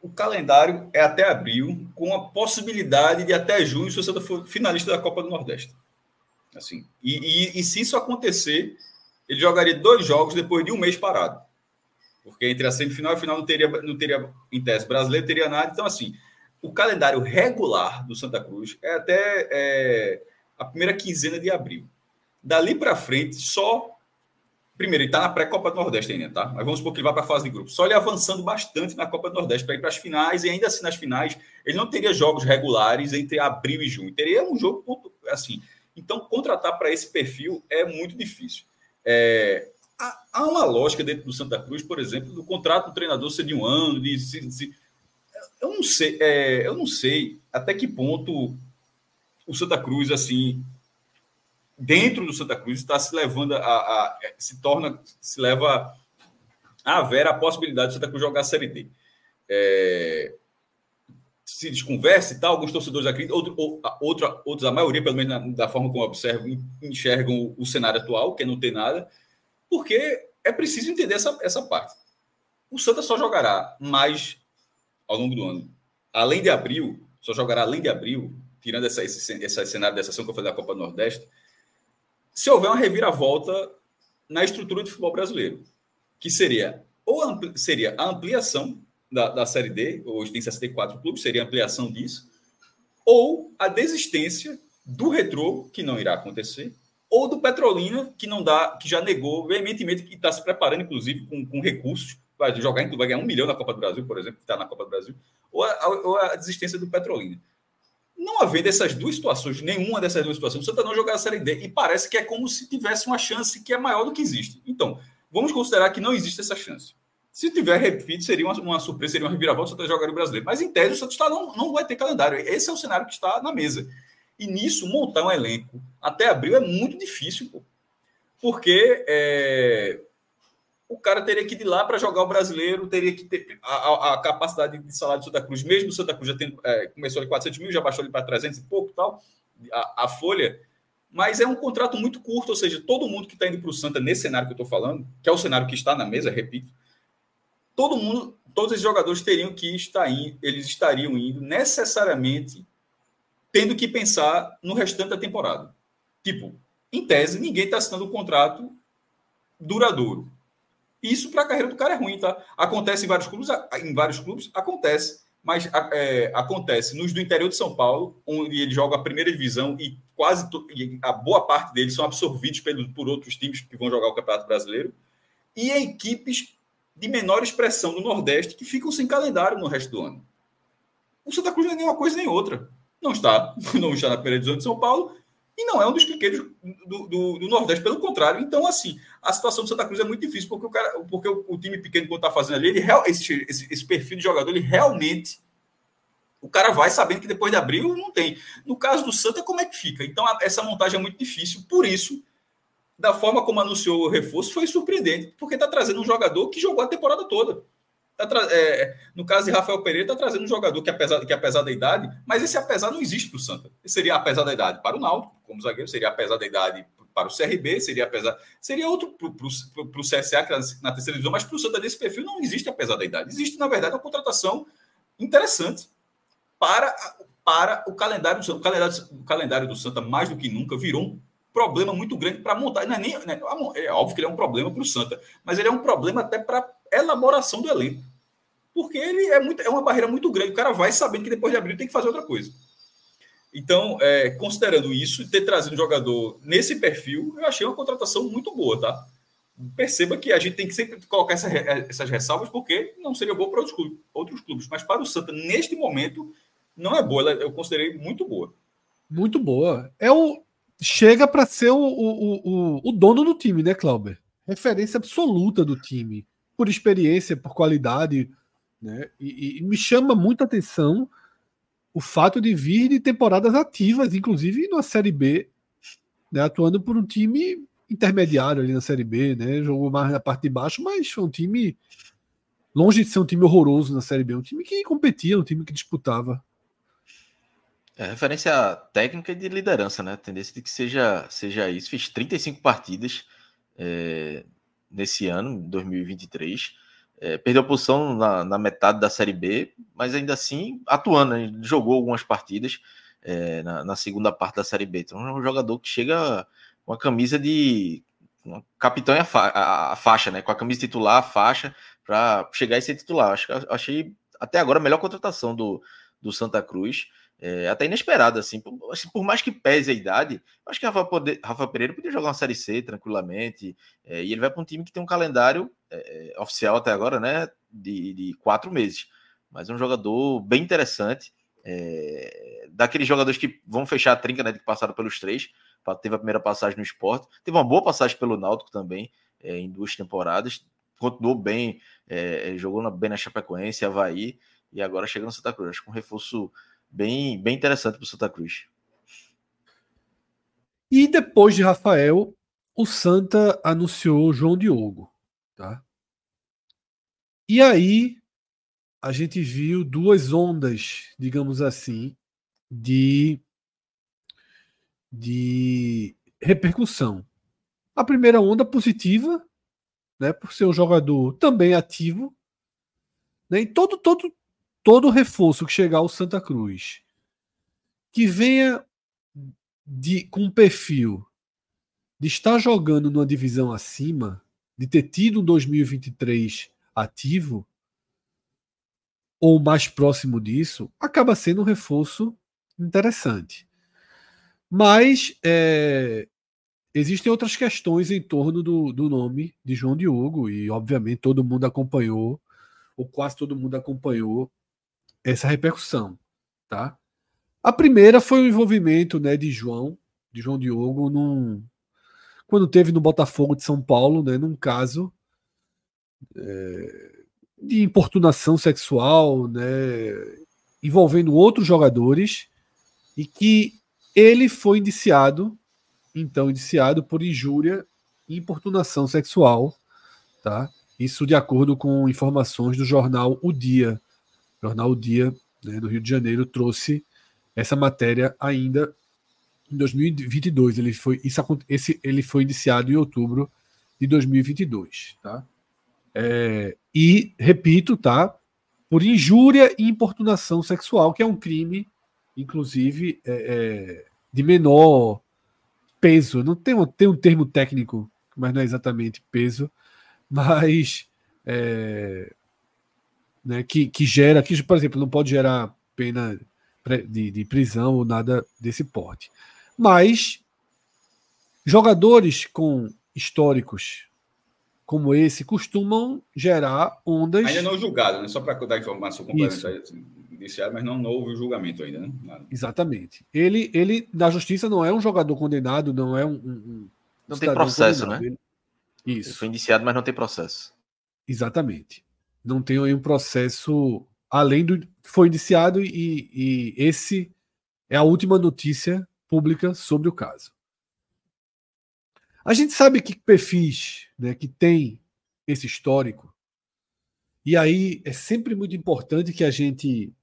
o calendário é até abril, com a possibilidade de até junho, se você for finalista da Copa do Nordeste. Assim, e, e, e se isso acontecer, ele jogaria dois jogos depois de um mês parado. Porque entre a semifinal e a final não teria, não teria em teste brasileiro, teria nada. Então, assim, o calendário regular do Santa Cruz é até é, a primeira quinzena de abril. Dali para frente, só. Primeiro, ele está na pré-Copa do Nordeste ainda, tá? Mas vamos supor que ele vai para a fase de grupo. Só ele avançando bastante na Copa do Nordeste para ir para as finais, e ainda assim nas finais, ele não teria jogos regulares entre abril e junho. Teria um jogo assim. Então, contratar para esse perfil é muito difícil. É, há uma lógica dentro do Santa Cruz, por exemplo, do contrato do treinador ser de um ano, de, de, de eu não sei, é, eu não sei até que ponto o Santa Cruz, assim, dentro do Santa Cruz, está se levando a, a, se torna, se leva a ver a possibilidade do Santa Cruz jogar a Série D. É, se desconversa e tal, alguns torcedores acreditam, outro, outra, outros, a maioria, pelo menos na, da forma como eu observo, enxergam o, o cenário atual, que não tem nada, porque é preciso entender essa, essa parte. O Santa só jogará mais ao longo do ano. Além de abril, só jogará além de abril, tirando essa, esse, esse cenário dessa ação que eu falei da Copa Nordeste, se houver uma reviravolta na estrutura do futebol brasileiro, que seria ou seria a ampliação da, da Série D, hoje tem 64 clubes, seria a ampliação disso, ou a desistência do retrô, que não irá acontecer, ou do Petrolina, que não dá, que já negou veementemente que está se preparando, inclusive, com, com recursos, vai jogar, vai ganhar um milhão na Copa do Brasil, por exemplo, que está na Copa do Brasil, ou a, ou a desistência do Petrolina. Não havendo essas duas situações, nenhuma dessas duas situações, o Santa não jogar a Série D e parece que é como se tivesse uma chance que é maior do que existe. Então, vamos considerar que não existe essa chance. Se tiver repito, seria uma, uma surpresa, seria uma reviravolta, o Santa jogaria o brasileiro. Mas em tese, o Santa está, não, não vai ter calendário. Esse é o cenário que está na mesa. E nisso, montar um elenco até abril é muito difícil, pô. Porque é, o cara teria que ir de lá para jogar o brasileiro, teria que ter a, a, a, capacidade de salário do Santa Cruz, mesmo o Santa Cruz já tendo, é, começou ali 400 mil, já baixou ali para 300 e pouco tal, a, a, folha, mas é um contrato muito curto, ou seja, todo mundo que está indo para o Santa nesse cenário que eu estou falando, que é o cenário que está na mesa, repito, todo mundo, todos os jogadores teriam que estar indo, eles estariam indo necessariamente tendo que pensar no restante da temporada. Tipo, em tese, ninguém está assinando um contrato duradouro. Isso para a carreira do cara é ruim, tá? Acontece em vários clubes, em vários clubes acontece, mas é, acontece nos do interior de São Paulo, onde ele joga a primeira divisão e quase a boa parte deles são absorvidos pelo, por outros times que vão jogar o Campeonato Brasileiro, e em equipes de menor expressão do Nordeste que ficam sem calendário no resto do ano. O Santa Cruz não é nem uma coisa nem outra. Não está, não está na primeira divisão de São Paulo e não é um dos pequenos do, do, do, Nordeste, pelo contrário. Então, assim, a situação do Santa Cruz é muito difícil, porque o, cara, porque o, o time pequeno que está fazendo ali, ele, esse, esse, esse, perfil de jogador, ele realmente. O cara vai sabendo que depois de abril não tem. No caso do Santa, como é que fica? Então, a, essa montagem é muito difícil. Por isso, da forma como anunciou o reforço, foi surpreendente, porque está trazendo um jogador que jogou a temporada toda. Tá é, no caso de Rafael Pereira, está trazendo um jogador que apesar, que apesar da idade, mas esse apesar não existe para o Santa. Seria apesar da idade para o Náutico, como zagueiro, seria apesar da idade para o CRB, seria apesar. Seria outro para o CSA, que é na terceira divisão, mas para o Santa desse perfil não existe apesar da idade. Existe, na verdade, uma contratação interessante para, para o calendário do Santa. O calendário, o calendário do Santa, mais do que nunca, virou um problema muito grande para montar. Não é, nem, né, é óbvio que ele é um problema para o Santa, mas ele é um problema até para elaboração do elenco. Porque ele é, muito, é uma barreira muito grande. O cara vai sabendo que depois de abril tem que fazer outra coisa. Então, é, considerando isso e ter trazido um jogador nesse perfil, eu achei uma contratação muito boa, tá? Perceba que a gente tem que sempre colocar essa, essas ressalvas, porque não seria boa para outros clubes, outros clubes. Mas para o Santa, neste momento, não é boa. Eu considerei muito boa. Muito boa. É o, chega para ser o, o, o, o, dono do time, né, Clauber? Referência absoluta do time por experiência, por qualidade, né? E, e, me chama muita atenção o fato de vir de temporadas ativas, inclusive na Série B, né? atuando por um time intermediário ali na Série B, né? Jogou mais na parte de baixo, mas foi um time longe de ser um time horroroso na Série B, um time que competia, um time que disputava. É referência técnica de liderança, né? A tendência de que seja, seja isso. Fiz 35 partidas é, nesse ano, 2023. É, perdeu posição na, na, metade da Série B, mas ainda assim atuando, né? jogou algumas partidas é, na, na, segunda parte da Série B. Então é um jogador que chega com a camisa de capitão e a, fa a, a, faixa, né? Com a camisa titular, a faixa, para chegar e ser titular. Acho achei até agora a melhor contratação do, do Santa Cruz é, até inesperado, assim. Por, assim, por, mais que pese a idade, acho que Rafa, poder, Rafa Pereira podia jogar uma Série C tranquilamente. É, e ele vai para um time que tem um calendário é, oficial até agora, né? De, de, quatro meses. Mas é um jogador bem interessante. É, daqueles jogadores que vão fechar a trinca, né? Que passaram pelos três. Teve a primeira passagem no esporte. Teve uma boa passagem pelo Náutico também, é, em duas temporadas. Continuou bem, é, jogou bem na Chapecoense, Havaí. E agora chega no Santa Cruz. Acho que um reforço bem, bem interessante para o Santa Cruz. E depois de Rafael, o Santa anunciou João Diogo. Tá? E aí a gente viu duas ondas, digamos assim, de, de repercussão. A primeira onda positiva, né, por ser um jogador também ativo. Né, e todo, todo, todo reforço que chegar ao Santa Cruz que venha de, com um perfil de estar jogando numa divisão acima, de ter tido um 2023 ativo, ou mais próximo disso, acaba sendo um reforço interessante. Mas é, existem outras questões em torno do, do nome de João Diogo, e obviamente todo mundo acompanhou, ou quase todo mundo acompanhou, essa repercussão, tá? A primeira foi o envolvimento né, de João, de João Diogo, num, quando teve no Botafogo de São Paulo, né, num caso é, de importunação sexual, né, envolvendo outros jogadores, e que ele foi indiciado, então indiciado por injúria e importunação sexual, tá? Isso de acordo com informações do jornal O Dia. Jornal O Dia, né, do Rio de Janeiro, trouxe essa matéria ainda em 2022. Ele foi, isso, esse, ele foi indiciado em outubro de 2022. Tá? É, e, repito, tá? por injúria e importunação sexual, que é um crime, inclusive, é, é, de menor peso. Não tem um, tem um termo técnico, mas não é exatamente peso, mas é, né, que, que gera, que, por exemplo, não pode gerar pena de, de prisão ou nada desse porte. Mas jogadores com históricos como esse costumam gerar ondas. Ainda não julgado, né? Só para dar informação complementar inicial, mas não, não houve o julgamento ainda, né? Nada. Exatamente. Ele, ele, na justiça, não é um jogador condenado, não é um. um não tem processo, né? Ele... Isso. Ele foi indiciado, mas não tem processo. Exatamente. Não tem aí um processo além do. Foi indiciado e, e esse é a última notícia pública sobre o caso. A gente sabe que perfis né, que tem esse histórico, e aí é sempre muito importante que a gente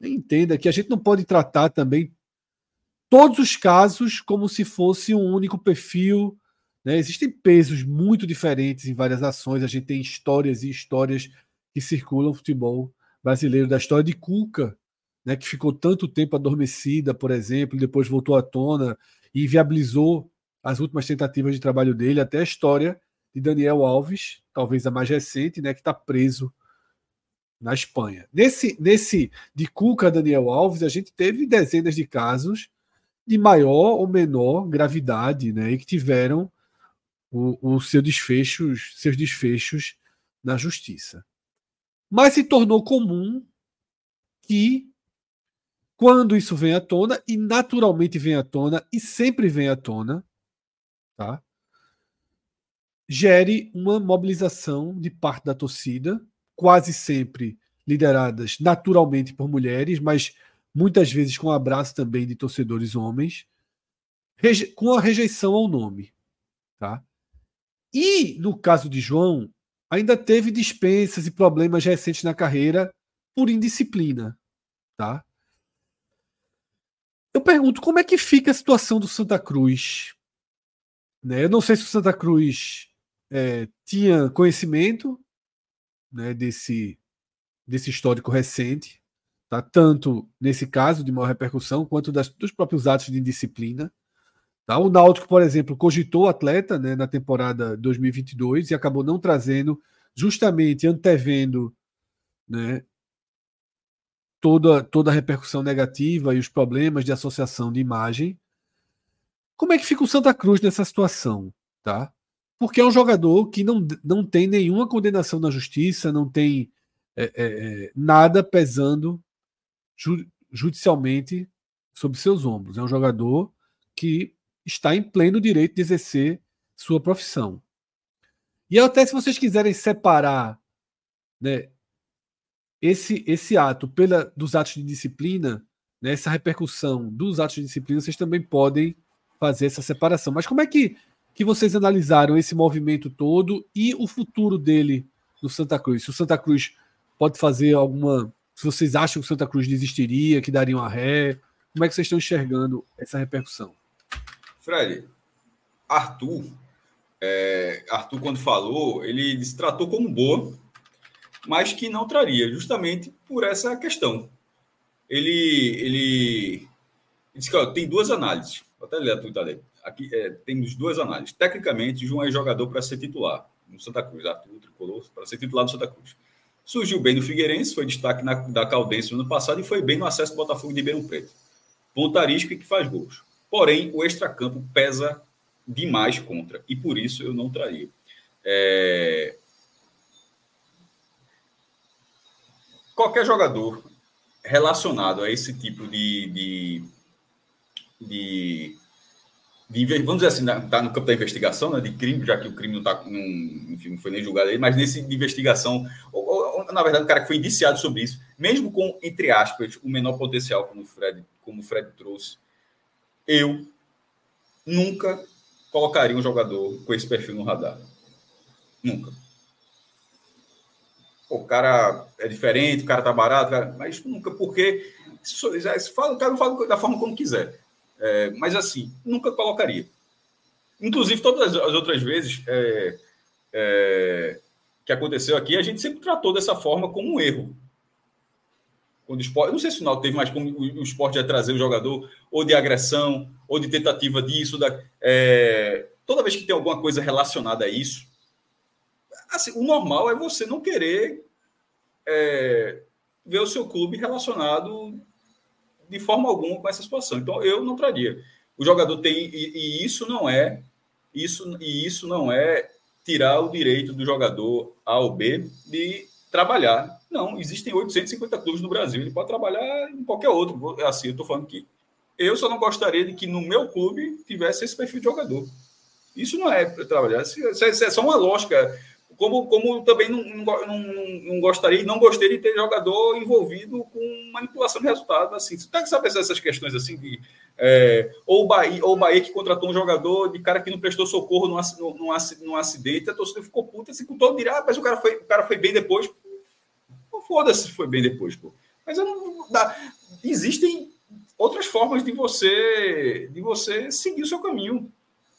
entenda que a gente não pode tratar também todos os casos como se fosse um único perfil. Né? Existem pesos muito diferentes em várias ações, a gente tem histórias e histórias que circulam no futebol brasileiro, da história de Cuca, né, que ficou tanto tempo adormecida, por exemplo, e depois voltou à tona e viabilizou as últimas tentativas de trabalho dele, até a história de Daniel Alves, talvez a mais recente, né, que está preso na Espanha. Nesse, nesse de Cuca Daniel Alves, a gente teve dezenas de casos de maior ou menor gravidade, né, e que tiveram o, o seu desfechos, seus desfechos na justiça. Mas se tornou comum que quando isso vem à tona, e naturalmente vem à tona, e sempre vem à tona, tá? gere uma mobilização de parte da torcida, quase sempre lideradas naturalmente por mulheres, mas muitas vezes com abraço também de torcedores homens, com a rejeição ao nome. Tá? E no caso de João, ainda teve dispensas e problemas recentes na carreira por indisciplina. Tá? Eu pergunto como é que fica a situação do Santa Cruz. Né? Eu não sei se o Santa Cruz é, tinha conhecimento né, desse, desse histórico recente, tá? tanto nesse caso de maior repercussão, quanto das, dos próprios atos de indisciplina. Tá? O Náutico, por exemplo, cogitou atleta né, na temporada 2022 e acabou não trazendo, justamente antevendo né, toda, toda a repercussão negativa e os problemas de associação de imagem. Como é que fica o Santa Cruz nessa situação? Tá? Porque é um jogador que não, não tem nenhuma condenação na justiça, não tem é, é, é nada pesando ju, judicialmente sobre seus ombros. É um jogador que está em pleno direito de exercer sua profissão. E até se vocês quiserem separar né, esse, esse ato pela, dos atos de disciplina, né, essa repercussão dos atos de disciplina, vocês também podem fazer essa separação. Mas como é que, que vocês analisaram esse movimento todo e o futuro dele no Santa Cruz? Se o Santa Cruz pode fazer alguma. Se vocês acham que o Santa Cruz desistiria, que daria uma ré, como é que vocês estão enxergando essa repercussão? Fred, Arthur, é, Arthur, quando falou, ele se tratou como boa mas que não traria, justamente por essa questão. Ele, ele, ele disse que ó, tem duas análises. Vou até ler a dele. Aqui é, temos duas análises. Tecnicamente, João é jogador para ser titular no Santa Cruz, Arthur tricolor para ser titular no Santa Cruz. Surgiu bem no Figueirense, foi destaque na, da Caldense no ano passado e foi bem no acesso do Botafogo de Ribeirão Preto. Pontarístico e que faz gols. Porém, o extracampo pesa demais contra, e por isso eu não traria. É, qualquer jogador relacionado a esse tipo de, de, de, vamos dizer assim, está no campo da investigação, né, de crime, já que o crime não, tá, não, enfim, não foi nem julgado aí, mas nesse de investigação, ou, ou, na verdade, o cara que foi indiciado sobre isso, mesmo com, entre aspas, o menor potencial, como o Fred, como o Fred trouxe, eu nunca colocaria um jogador com esse perfil no radar. Nunca. o cara é diferente, o cara tá barato, cara, mas nunca, porque o cara fala da forma como quiser. É, mas assim, nunca colocaria. Inclusive, todas as outras vezes é, é, que aconteceu aqui, a gente sempre tratou dessa forma como um erro. Quando o esporte, não sei se o Náutico teve mais como o esporte ia trazer o jogador, ou de agressão, ou de tentativa disso. Da, é, toda vez que tem alguma coisa relacionada a isso, assim, o normal é você não querer é, ver o seu clube relacionado de forma alguma com essa situação. Então, eu não traria. O jogador tem, e, e isso não é, isso, e isso não é tirar o direito do jogador A ou B de trabalhar. Não, existem 850 clubes no Brasil, ele pode trabalhar em qualquer outro. Assim, eu estou falando que eu só não gostaria de que no meu clube tivesse esse perfil de jogador. Isso não é para trabalhar, isso é só uma lógica. Como, como também não, não, não, gostaria, não gostaria de ter jogador envolvido com manipulação de resultado. Assim, você tá sabe essas questões assim de é, ou o Bahia, ou Bahia que contratou um jogador de cara que não prestou socorro num, num, num acidente, a torcida ficou puta, assim, com todo direito, ah, mas o cara foi, o cara foi bem depois. Foda-se se foi bem depois, pô. Mas eu não, dá. existem outras formas de você de você seguir o seu caminho.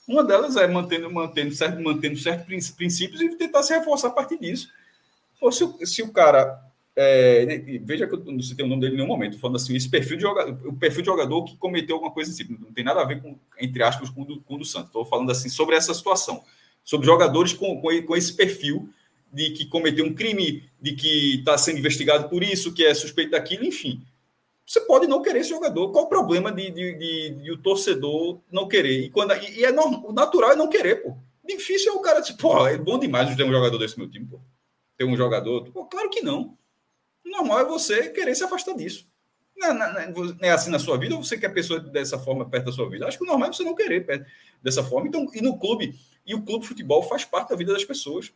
Uma delas é mantendo, mantendo, certo, mantendo certos princípios e tentar se reforçar a partir disso. Ou se, se o cara é, veja que eu não citei o nome dele em nenhum momento, falando assim, esse perfil de jogador, o perfil de jogador que cometeu alguma coisa assim, não tem nada a ver com, entre aspas, com o do, do Santos. Estou falando assim sobre essa situação, sobre jogadores com, com, com esse perfil de que cometeu um crime, de que está sendo investigado por isso, que é suspeito daquilo, enfim. Você pode não querer esse jogador. Qual o problema de, de, de, de o torcedor não querer? E, quando, e, e é normal, o natural é não querer, pô. Difícil é o cara, tipo, pô, é bom demais ter um jogador desse meu time, pô. Ter um jogador. Pô, claro que não normal é você querer se afastar disso. Não, não, não, é assim na sua vida ou você quer a pessoa dessa forma perto da sua vida? Acho que o normal é você não querer perto dessa forma. Então, e no clube, e o clube de futebol faz parte da vida das pessoas.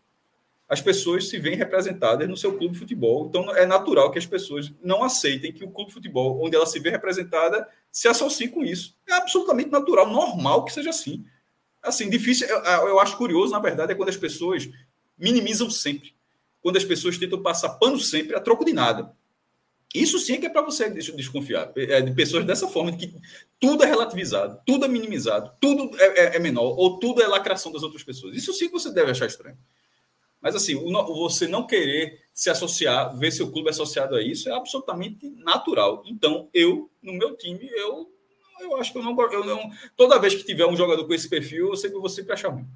As pessoas se veem representadas no seu clube de futebol. Então, é natural que as pessoas não aceitem que o clube de futebol, onde ela se vê representada, se associe com isso. É absolutamente natural, normal que seja assim. Assim, difícil, eu, eu acho curioso, na verdade, é quando as pessoas minimizam sempre quando as pessoas tentam passar pano sempre a troco de nada. Isso sim é que é para você desconfiar. É de pessoas dessa forma, de que tudo é relativizado, tudo é minimizado, tudo é, é, é, menor, ou tudo é lacração das outras pessoas. Isso sim que você deve achar estranho. Mas assim, você não querer se associar, ver seu clube associado a isso, é absolutamente natural. Então, eu, no meu time, eu, eu acho que eu não, eu não. Toda vez que tiver um jogador com esse perfil, eu sempre vou sempre achar ruim.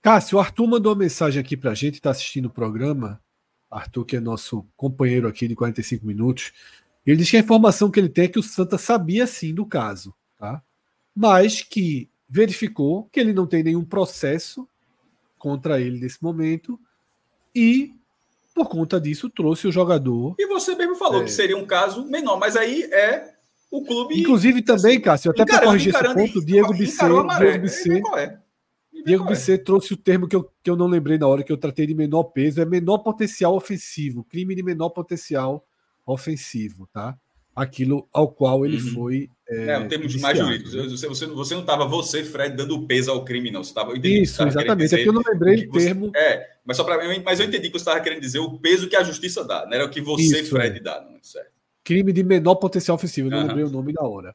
Cássio, o Arthur mandou uma mensagem aqui para a gente, está assistindo o programa. Arthur, que é nosso companheiro aqui de 45 minutos. Ele diz que a informação que ele tem é que o Santa sabia sim do caso, tá? mas que verificou que ele não tem nenhum processo contra ele nesse momento e, por conta disso, trouxe o jogador. E você mesmo falou é... que seria um caso menor, mas aí é o clube. Inclusive também, Cássio, até para corrigir esse ponto, Diego Bissé. Diego Bissé Diego Bissé trouxe o termo que eu, que eu não lembrei na hora que eu tratei de menor peso, é menor potencial ofensivo, crime de menor potencial ofensivo, tá? Aquilo ao qual ele uhum. foi. É, é um termo mais jurídico. Você, você, você não estava, você, Fred, dando peso ao crime, não. Você estava. Isso, exatamente. Dizer, é que eu não lembrei o termo. É, mas só para mas eu entendi que você estava querendo dizer o peso que a justiça dá, não era o que você, isso, Fred, é. dá, não, certo? Crime de menor potencial ofensivo, eu não uhum. lembrei o nome na hora.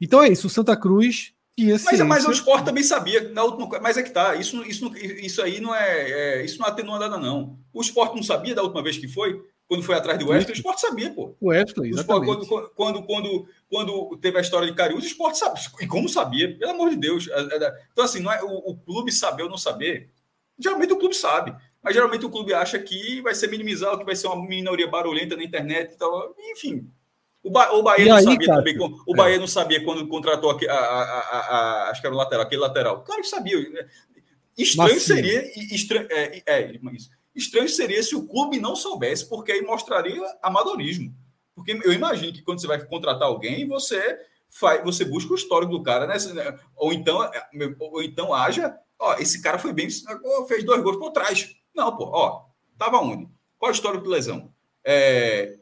Então é isso, o Santa Cruz mas, mas o esporte também sabia, na última, mas é que tá, isso, isso, isso aí não é, é, isso não atenua nada, não. O esporte não sabia da última vez que foi, quando foi atrás do Wesley, o esporte sabia, pô. O Wesley, exatamente. O esporte, quando, quando, quando, quando, teve a história de Cariús, o esporte sabia, e como sabia, pelo amor de Deus. É, é, então, assim, não é o, o clube saber ou não saber, geralmente o clube sabe, mas geralmente o clube acha que vai ser minimizado, que vai ser uma minoria barulhenta na internet e tal, enfim, o, ba o Bahia não sabia cara, também. O é. Bahia não sabia quando contratou a, a, a, acho que era o lateral, aquele lateral. Claro que sabia. Né? Estranho Macio. seria. Estranho, é, é, isso. Estranho seria se o clube não soubesse, porque aí mostraria amadorismo. Porque eu imagino que quando você vai contratar alguém, você faz, você busca o histórico do cara, né? Ou então, ou então haja, ó, esse cara foi bem, fez dois gols por trás. Não, pô, ó, tava onde? Qual é o histórico de lesão? É,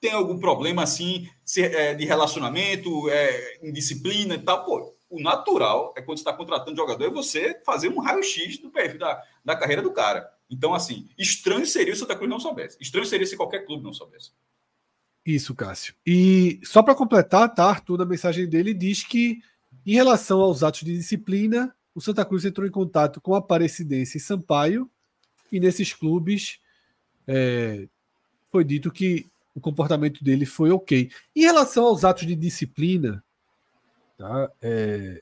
tem algum problema assim é, de relacionamento, é, indisciplina e tal? Pô, o natural é quando você está contratando jogador é você fazer um raio-x do perfil da, da carreira do cara. Então, assim, estranho seria se o Santa Cruz não soubesse. Estranho seria se qualquer clube não soubesse. Isso, Cássio. E só para completar, tá, Arthur, na mensagem dele diz que, em relação aos atos de disciplina, o Santa Cruz entrou em contato com a Aparecidense e Sampaio, e nesses clubes é, foi dito que o comportamento dele foi ok. Em relação aos atos de disciplina, tá, é,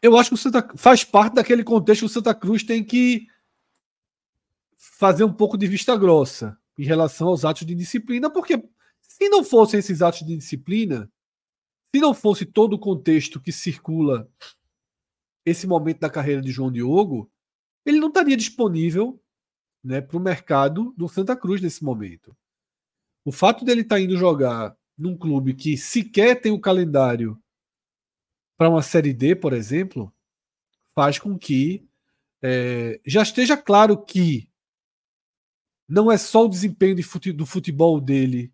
eu acho que o Santa faz parte daquele contexto que o Santa Cruz tem que fazer um pouco de vista grossa em relação aos atos de disciplina, porque se não fossem esses atos de disciplina, se não fosse todo o contexto que circula esse momento da carreira de João Diogo, ele não estaria disponível né, para o mercado do Santa Cruz nesse momento. O fato dele estar tá indo jogar num clube que sequer tem o calendário para uma Série D, por exemplo, faz com que é, já esteja claro que não é só o desempenho de fute, do futebol dele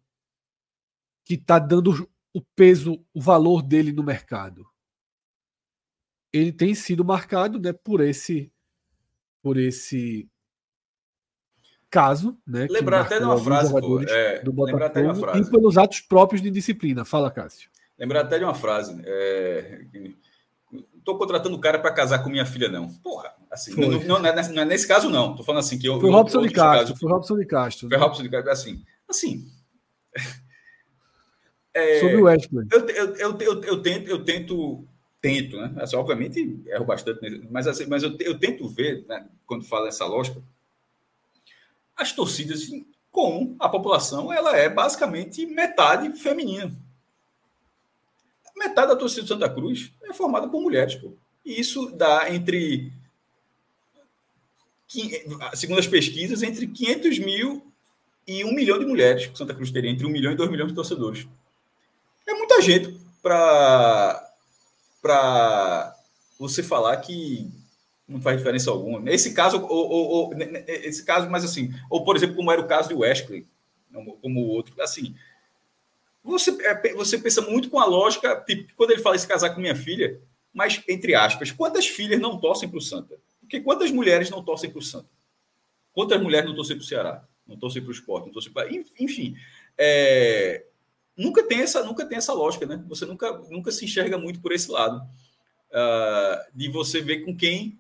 que está dando o peso, o valor dele no mercado. Ele tem sido marcado né, por esse por esse caso, né? Lembrar até de uma frase, pô, é, do Botafogo frase. e pelos atos próprios de disciplina. Fala, Cássio. Lembrar até de uma frase. É, Estou contratando o cara para casar com minha filha, não. Porra, assim, não, não, não, é, não, é, nesse caso, não. Estou falando assim que eu. Foi Robson de Castro. Casos, foi Robson de Castro. Foi Robson de Castro. Assim, assim é, Sobre o Wesley. Eu, eu, eu, eu, eu, tento, eu tento, tento, né? Assim, obviamente erro bastante, mas, assim, mas eu, eu tento ver, né, quando fala essa lógica, as torcidas com a população, ela é basicamente metade feminina. Metade da torcida do Santa Cruz é formada por mulheres, pô. E isso dá entre, segundo as pesquisas, entre 500 mil e um milhão de mulheres que Santa Cruz teria, entre um milhão e dois milhões de torcedores é muita gente para para você falar que não faz diferença alguma. Nesse caso, ou, ou, ou, esse caso, mas assim, ou por exemplo, como era o caso de Wesley, como o outro, assim, você, é, você pensa muito com a lógica, tipo, quando ele fala se casar com minha filha, mas entre aspas, quantas filhas não torcem para o Santa? Porque quantas mulheres não torcem para o Santa? Quantas mulheres não torcem para o Ceará? Não torcem para o esporte, não torcem para. Enfim, é, nunca tem essa nunca tem essa lógica, né? Você nunca nunca se enxerga muito por esse lado uh, de você ver com quem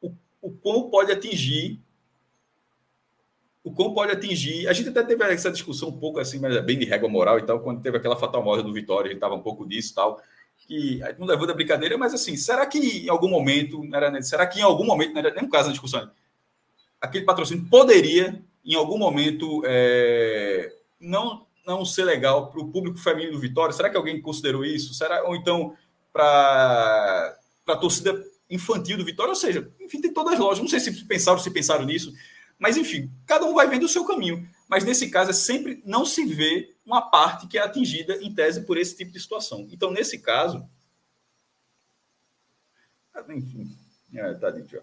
o, o quão pode atingir o quão pode atingir. A gente até teve essa discussão um pouco assim, mas é bem de régua moral e tal, quando teve aquela fatal morte do Vitória, a gente tava um pouco disso e tal. Que não levou da brincadeira, mas assim, será que em algum momento, era, será que em algum momento, não era nem um caso da discussão, aquele patrocínio poderia, em algum momento, é, não não ser legal para o público feminino do Vitória? Será que alguém considerou isso? Será ou então para a torcida infantil do Vitória? Ou seja, enfim, tem todas as lojas. Não sei se pensaram se pensaram nisso, mas enfim, cada um vai vendo o seu caminho. Mas nesse caso é sempre não se vê uma parte que é atingida em tese por esse tipo de situação. Então nesse caso, enfim, é, tá dito.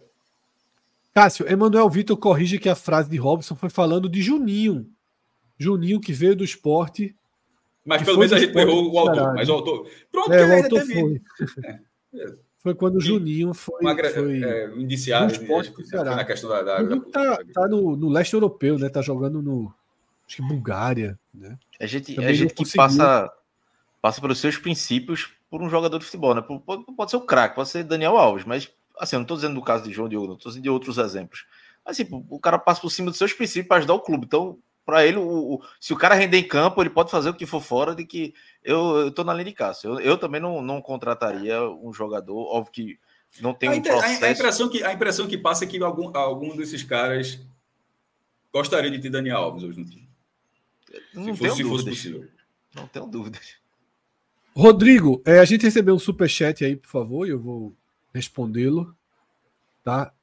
Cássio, Emanuel Vitor corrige que a frase de Robson foi falando de Juninho Juninho, que veio do esporte. Mas pelo menos a gente errou o autor. Mas o autor. Pronto, é, o autor foi. É. Foi quando o Juninho foi, uma, foi é, indiciado esporte foi na questão da. da, da tá, tá no, no, leste europeu, né? Tá jogando no. Acho que Bulgária. Né? A gente, a gente que passa, passa pelos seus princípios por um jogador de futebol, né? Pode, pode ser o craque, pode ser Daniel Alves, mas assim, eu não estou dizendo do caso de João Diogo, não estou dizendo de outros exemplos. Mas assim, o cara passa por cima dos seus princípios para ajudar o clube. Então, para ele, o, o, se o cara render em campo, ele pode fazer o que for fora de que eu, estou na linha de caça. Eu, eu também não, não contrataria um jogador, óbvio que não tem um processo. A, impressão que, a impressão que passa é que algum, algum desses caras gostaria de ter Daniel Alves hoje no time. Não se, fosse, se fosse possível. Não tenho dúvidas. Rodrigo, é, a gente recebeu um super chat aí, por favor, e eu vou respondê-lo. Tá?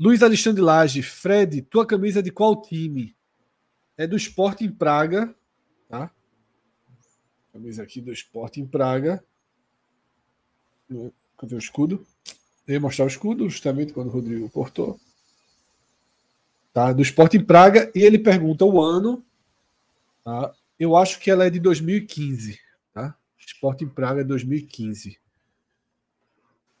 Luiz Alexandre Lage, Fred, tua camisa é de qual time? É do Esporte em Praga, tá? Camisa aqui do Esporte em Praga. Cadê o escudo? Eu ia mostrar o escudo justamente quando o Rodrigo cortou. Tá? Do Esporte em Praga. E ele pergunta o ano. Tá? Eu acho que ela é de 2015. Tá? Esporte em Praga 2015.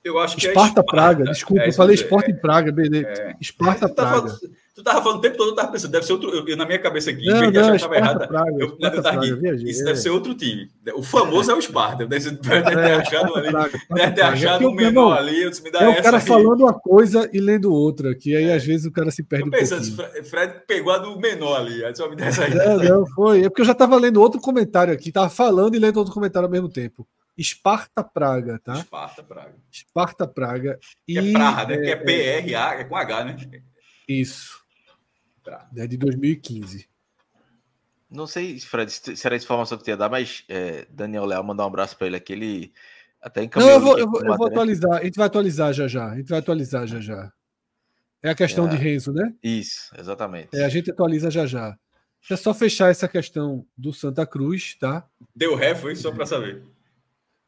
Eu acho que Esparta, é Esparta Praga, desculpa, é, eu falei Esporte é, em Praga, beleza. É. Esparta Praga. Falando, Tu tava falando o tempo todo, eu tava pensando, deve ser outro. Eu, na minha cabeça aqui, não, não, que estava errado. Praga, eu, eu tava aqui, viajei, isso é. deve ser outro time. O famoso é o Esparta. Deve, ter achado ali. Deve ter achado um menor ali. Eu me dá é o cara aí. falando uma coisa e lendo outra, que aí é. às vezes o cara se perde. Eu pensando, um Fred pegou a do menor ali. Aí só me dá essa aí. Não, não, foi. É porque eu já tava lendo outro comentário aqui, tava falando e lendo outro comentário ao mesmo tempo. Esparta Praga, tá? Esparta Praga. Esparta Praga. Que é Praga, né? Que é P-R-A, é com H, né? Isso. Tá. É de 2015. Não sei, Fred, se era a informação que tu ia dar, mas é, Daniel Leal mandar um abraço para ele aqui. Ele até encaminhou. Não, eu vou, eu vou, eu vou atualizar. A gente vai atualizar já já. A gente vai atualizar já já. É a questão é, de Renzo, né? Isso, exatamente. É, a gente atualiza já já. É só fechar essa questão do Santa Cruz, tá? Deu ré, foi só para saber.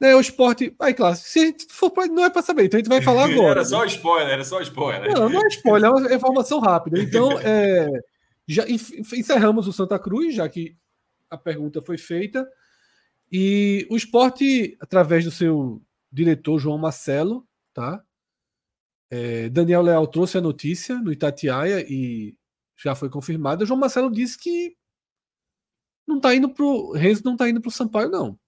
É, o esporte. Aí, claro, se for pra, não é para saber, então a gente vai falar agora. era só spoiler, era só spoiler. Não, não é spoiler, é uma informação rápida. Então, é, já encerramos o Santa Cruz, já que a pergunta foi feita. E o esporte, através do seu diretor João Marcelo, tá? É, Daniel Leal trouxe a notícia no Itatiaia e já foi confirmada. João Marcelo disse que não está indo para o Renzo não está indo para o Sampaio, não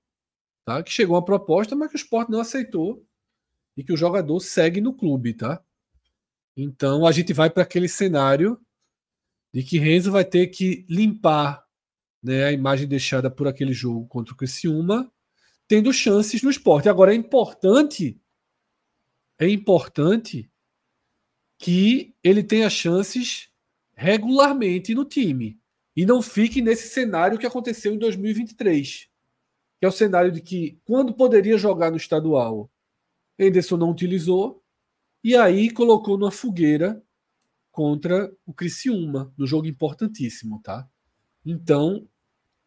tá? Que chegou uma proposta, mas que o esporte não aceitou e que o jogador segue no clube, tá? Então a gente vai para aquele cenário de que Renzo vai ter que limpar né, a imagem deixada por aquele jogo contra o Criciúma, tendo chances no esporte. Agora é importante, é importante que ele tenha chances regularmente no time e não fique nesse cenário que aconteceu em 2023 que é o cenário de que, quando poderia jogar no estadual, Henderson não utilizou, e aí colocou numa fogueira contra o Criciúma, no jogo importantíssimo, tá? Então,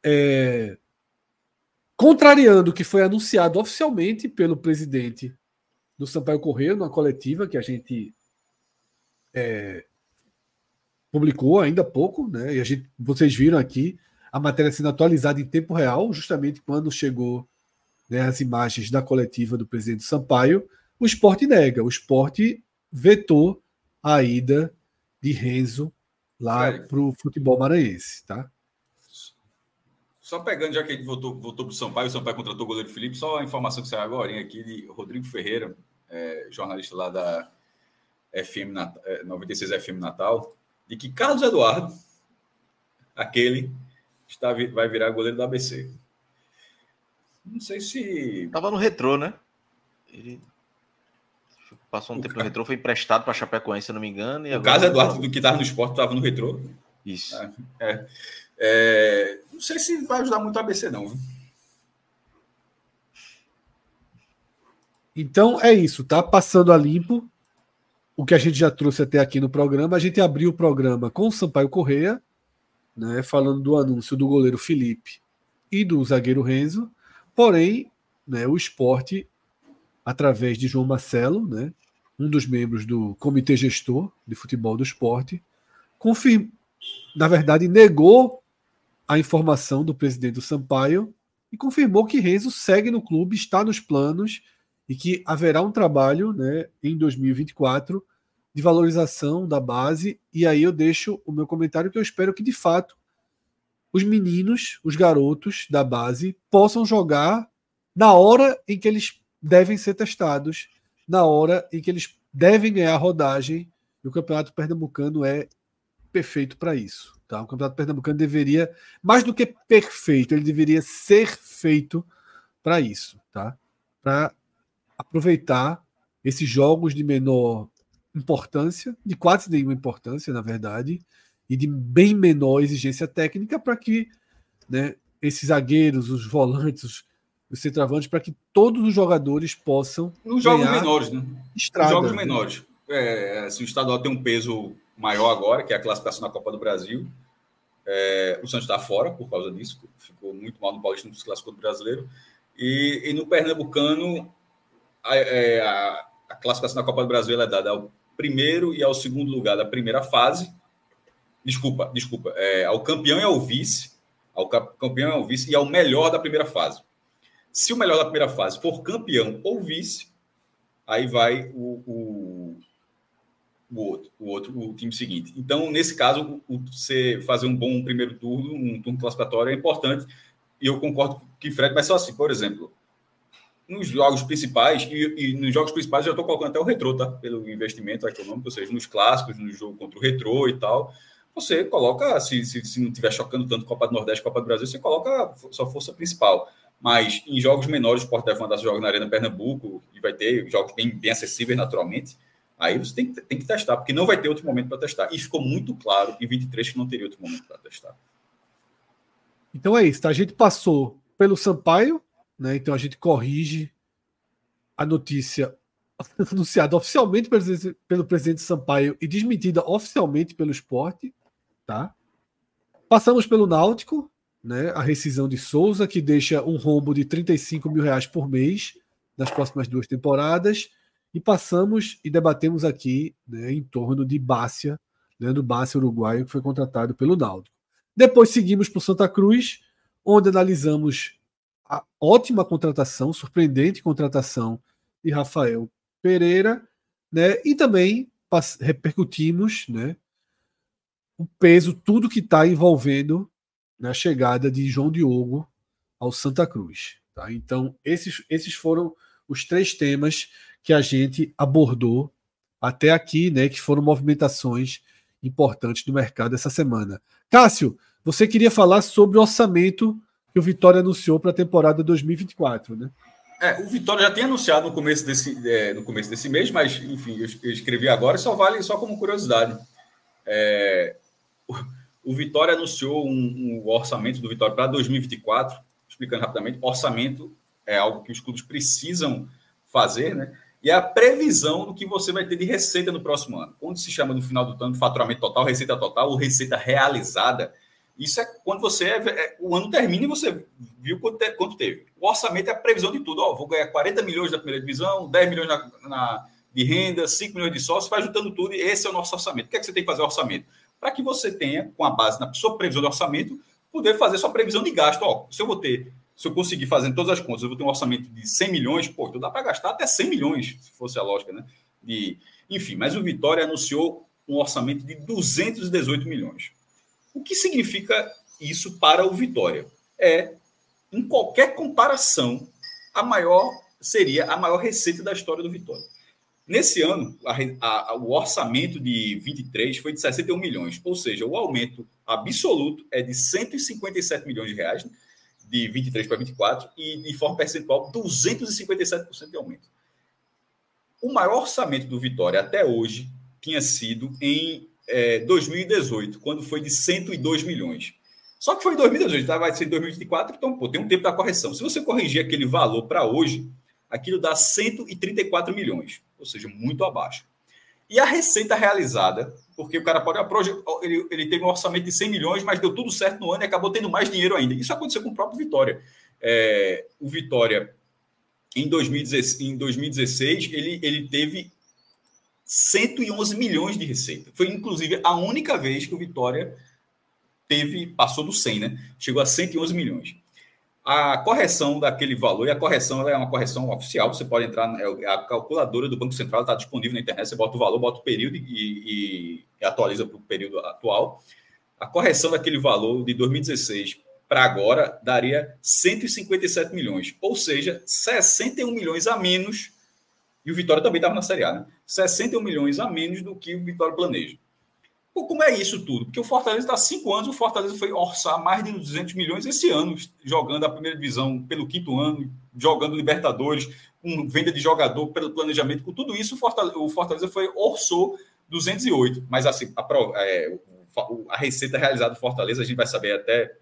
é, contrariando o que foi anunciado oficialmente pelo presidente do Sampaio Correio, numa coletiva que a gente é, publicou ainda há pouco, né? E a gente, vocês viram aqui, a matéria sendo atualizada em tempo real, justamente quando chegou né, as imagens da coletiva do presidente Sampaio, o esporte nega. O esporte vetou a ida de Renzo lá para o futebol maranhense. Tá? Só pegando, já que ele voltou, voltou para o Sampaio, o Sampaio contratou o goleiro Felipe, só a informação que saiu agora aqui de Rodrigo Ferreira, é, jornalista lá da FM Natal, 96 FM Natal, de que Carlos Eduardo, aquele está, vai virar goleiro do ABC. Não sei se. Tava no retrô, né? Ele passou um o tempo no retrô, foi emprestado para Chapecoense, se não me engano. o caso Eduardo, do que estava no esporte, estava no retrô. Isso. É, é, é, não sei se vai ajudar muito o ABC, não. Então é isso, tá? Passando a limpo o que a gente já trouxe até aqui no programa. A gente abriu o programa com o Sampaio Correia né, falando do anúncio do goleiro Felipe e do zagueiro Renzo, porém, né, o esporte, através de João Marcelo, né, um dos membros do comitê gestor de futebol do esporte, confirma, na verdade, negou a informação do presidente do Sampaio e confirmou que Renzo segue no clube, está nos planos e que haverá um trabalho né, em 2024 de valorização da base. E aí eu deixo o meu comentário que eu espero que, de fato, os meninos, os garotos da base, possam jogar na hora em que eles devem ser testados, na hora em que eles devem ganhar rodagem. E o Campeonato Pernambucano é perfeito para isso. Tá? O Campeonato Pernambucano deveria, mais do que perfeito, ele deveria ser feito para isso, tá? Para aproveitar esses jogos de menor importância, de quase nenhuma importância, na verdade, e de bem menor exigência técnica para que né, esses zagueiros, os volantes, os centroavantes, para que todos os jogadores possam. Nos jogos menores, né? Estrada, jogos menores. é, se o estadual tem um peso maior agora, que é a classificação na Copa do Brasil, é, o Santos está fora por causa disso, ficou muito mal no Paulista, no classificou do brasileiro. E, e no Pernambucano, a, é, a, a, classificação da Copa do Brasil é dada ao primeiro e ao segundo lugar da primeira fase. Desculpa, desculpa. É, ao campeão e ao vice. Ao campeão e ao vice e ao melhor da primeira fase. Se o melhor da primeira fase for campeão ou vice, aí vai o, o, o outro, o outro, o time seguinte. Então, nesse caso, você fazer um bom primeiro turno, um turno classificatório é importante. E eu concordo o Fred, mas só assim, por exemplo, nos jogos principais, e, e nos jogos principais eu estou colocando até o retrô, tá? Pelo investimento econômico, ou seja, nos clássicos, no jogo contra o retrô e tal. Você coloca, se, se, se não estiver chocando tanto Copa do Nordeste, Copa do Brasil, você coloca sua força principal. Mas em jogos menores, o Sport deve mandar jogos na Arena Pernambuco, e vai ter jogos bem, bem acessíveis naturalmente. Aí você tem que, tem que testar, porque não vai ter outro momento para testar. E ficou muito claro em 23 que não teria outro momento para testar. Então é isso, tá? A gente passou pelo Sampaio, né? Então a gente corrige a notícia anunciada oficialmente pelo, presidente Sampaio e desmentida oficialmente pelo esporte, tá? Passamos pelo Náutico, né? A rescisão de Souza, que deixa um rombo de 35 mil reais por mês nas próximas duas temporadas. E passamos e debatemos aqui né, em torno de Bácia, Leandro Bácia, uruguaio, que foi contratado pelo Náutico. Depois seguimos para Santa Cruz, onde analisamos a ótima contratação, surpreendente contratação de Rafael Pereira, né? E também repercutimos, né? O peso, tudo que está envolvendo na chegada de João Diogo ao Santa Cruz. Tá? Então, esses, esses foram os três temas que a gente abordou até aqui, né? Que foram movimentações importantes do mercado essa semana. Cássio, você queria falar sobre o orçamento que o Vitória anunciou para a temporada 2024, né? É, o Vitória já tem anunciado no começo desse, é, no começo desse mês, mas enfim, eu, escrevi agora, só vale só como curiosidade. É, o, o, Vitória anunciou um, um, orçamento do Vitória para 2024, explicando rapidamente, orçamento é algo que os clubes precisam fazer, né? E é a previsão do que você vai ter de receita no próximo ano. Quando se chama no final do ano faturamento total, receita total ou receita realizada, isso é quando você é, é, o ano termina e você viu quanto, te, quanto, teve. O orçamento é a previsão de tudo. Ó, vou ganhar 40 milhões na primeira divisão, 10 milhões na, na, de renda, 5 milhões de sócios, vai juntando tudo e esse é o nosso orçamento. O que é que você tem que fazer orçamento? Para que você tenha, com a base na sua previsão de orçamento, poder fazer sua previsão de gasto. Ó, se eu vou ter, se eu conseguir fazer todas as contas, eu vou ter um orçamento de 100 milhões, pô, então dá para gastar até 100 milhões, se fosse a lógica, né? De, enfim, mas o Vitória anunciou um orçamento de 218 milhões. O que significa isso para o Vitória? É, em qualquer comparação, a maior seria a maior receita da história do Vitória. Nesse ano, a, a, o orçamento de 23 foi de 61 milhões, ou seja, o aumento absoluto é de 157 milhões de reais, de 23 para 24, e de forma percentual, 257% de aumento. O maior orçamento do Vitória até hoje tinha sido em é, 2018, quando foi de 102 milhões. Só que foi em 2018, tá? vai ser em 2024, então pô, tem um tempo da correção. Se você corrigir aquele valor para hoje, aquilo dá 134 milhões, ou seja, muito abaixo. E a receita realizada, porque o cara pode. Ele, ele teve um orçamento de 100 milhões, mas deu tudo certo no ano e acabou tendo mais dinheiro ainda. Isso aconteceu com o próprio Vitória. É, o Vitória, em 2016, em 2016 ele, ele teve 111 milhões de receita. Foi, inclusive, a única vez que o Vitória teve, passou do 100, né? Chegou a 111 milhões. A correção daquele valor, e a correção é uma correção oficial, você pode entrar, é a calculadora do Banco Central está disponível na internet, você bota o valor, bota o período e, e, e atualiza para o período atual. A correção daquele valor de 2016 para agora daria 157 milhões, ou seja, 61 milhões a menos e o Vitória também estava na Série A, né? 61 milhões a menos do que o Vitória planeja. Como é isso tudo? Porque o Fortaleza está há cinco anos, o Fortaleza foi orçar mais de 200 milhões esse ano, jogando a primeira divisão pelo quinto ano, jogando Libertadores, com venda de jogador pelo planejamento, com tudo isso, o Fortaleza, o Fortaleza foi orçou 208. Mas assim, a, é, a receita realizada do Fortaleza, a gente vai saber até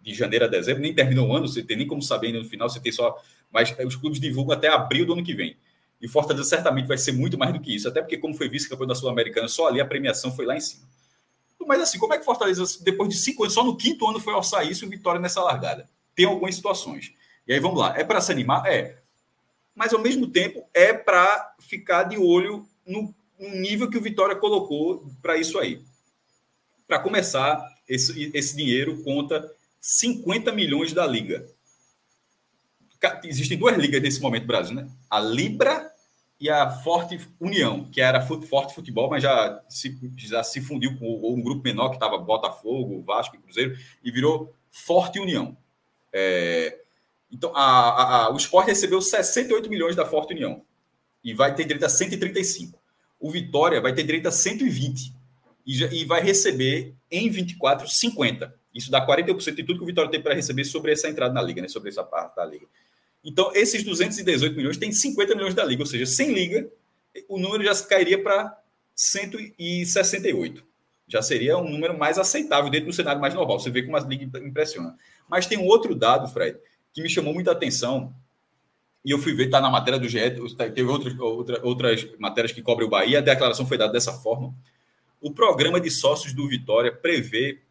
de janeiro a dezembro, nem terminou o ano, você tem nem como saber ainda no final, você tem só. Mas os clubes divulgam até abril do ano que vem. E o Fortaleza certamente vai ser muito mais do que isso, até porque, como foi vice-campeão da Sul-Americana, só ali a premiação foi lá em cima. Mas assim, como é que Fortaleza, depois de cinco anos, só no quinto ano foi orçar isso e Vitória nessa largada? Tem algumas situações. E aí vamos lá. É para se animar? É. Mas ao mesmo tempo é para ficar de olho no, no, nível que o Vitória colocou para isso aí. Para começar, esse, esse dinheiro conta 50 milhões da Liga. Existem duas ligas nesse momento no Brasil, né? A Libra e a Forte União, que era Forte Futebol, mas já se, já se fundiu com um grupo menor que estava Botafogo, Vasco e Cruzeiro, e virou Forte União. É, então, a, a, o esporte recebeu 68 milhões da Forte União e vai ter direito a 135. O Vitória vai ter direito a 120 e, já, e vai receber em 24 50. Isso dá 41% de tudo que o Vitória tem para receber sobre essa entrada na liga, né? sobre essa parte da liga. Então, esses 218 milhões tem 50 milhões da liga, ou seja, sem liga, o número já cairia para 168. Já seria um número mais aceitável dentro do cenário mais normal. Você vê como a liga impressiona. Mas tem um outro dado, Fred, que me chamou muita atenção, e eu fui ver, está na matéria do GE, teve outros, outra, outras matérias que cobrem o Bahia, a declaração foi dada dessa forma. O programa de sócios do Vitória prevê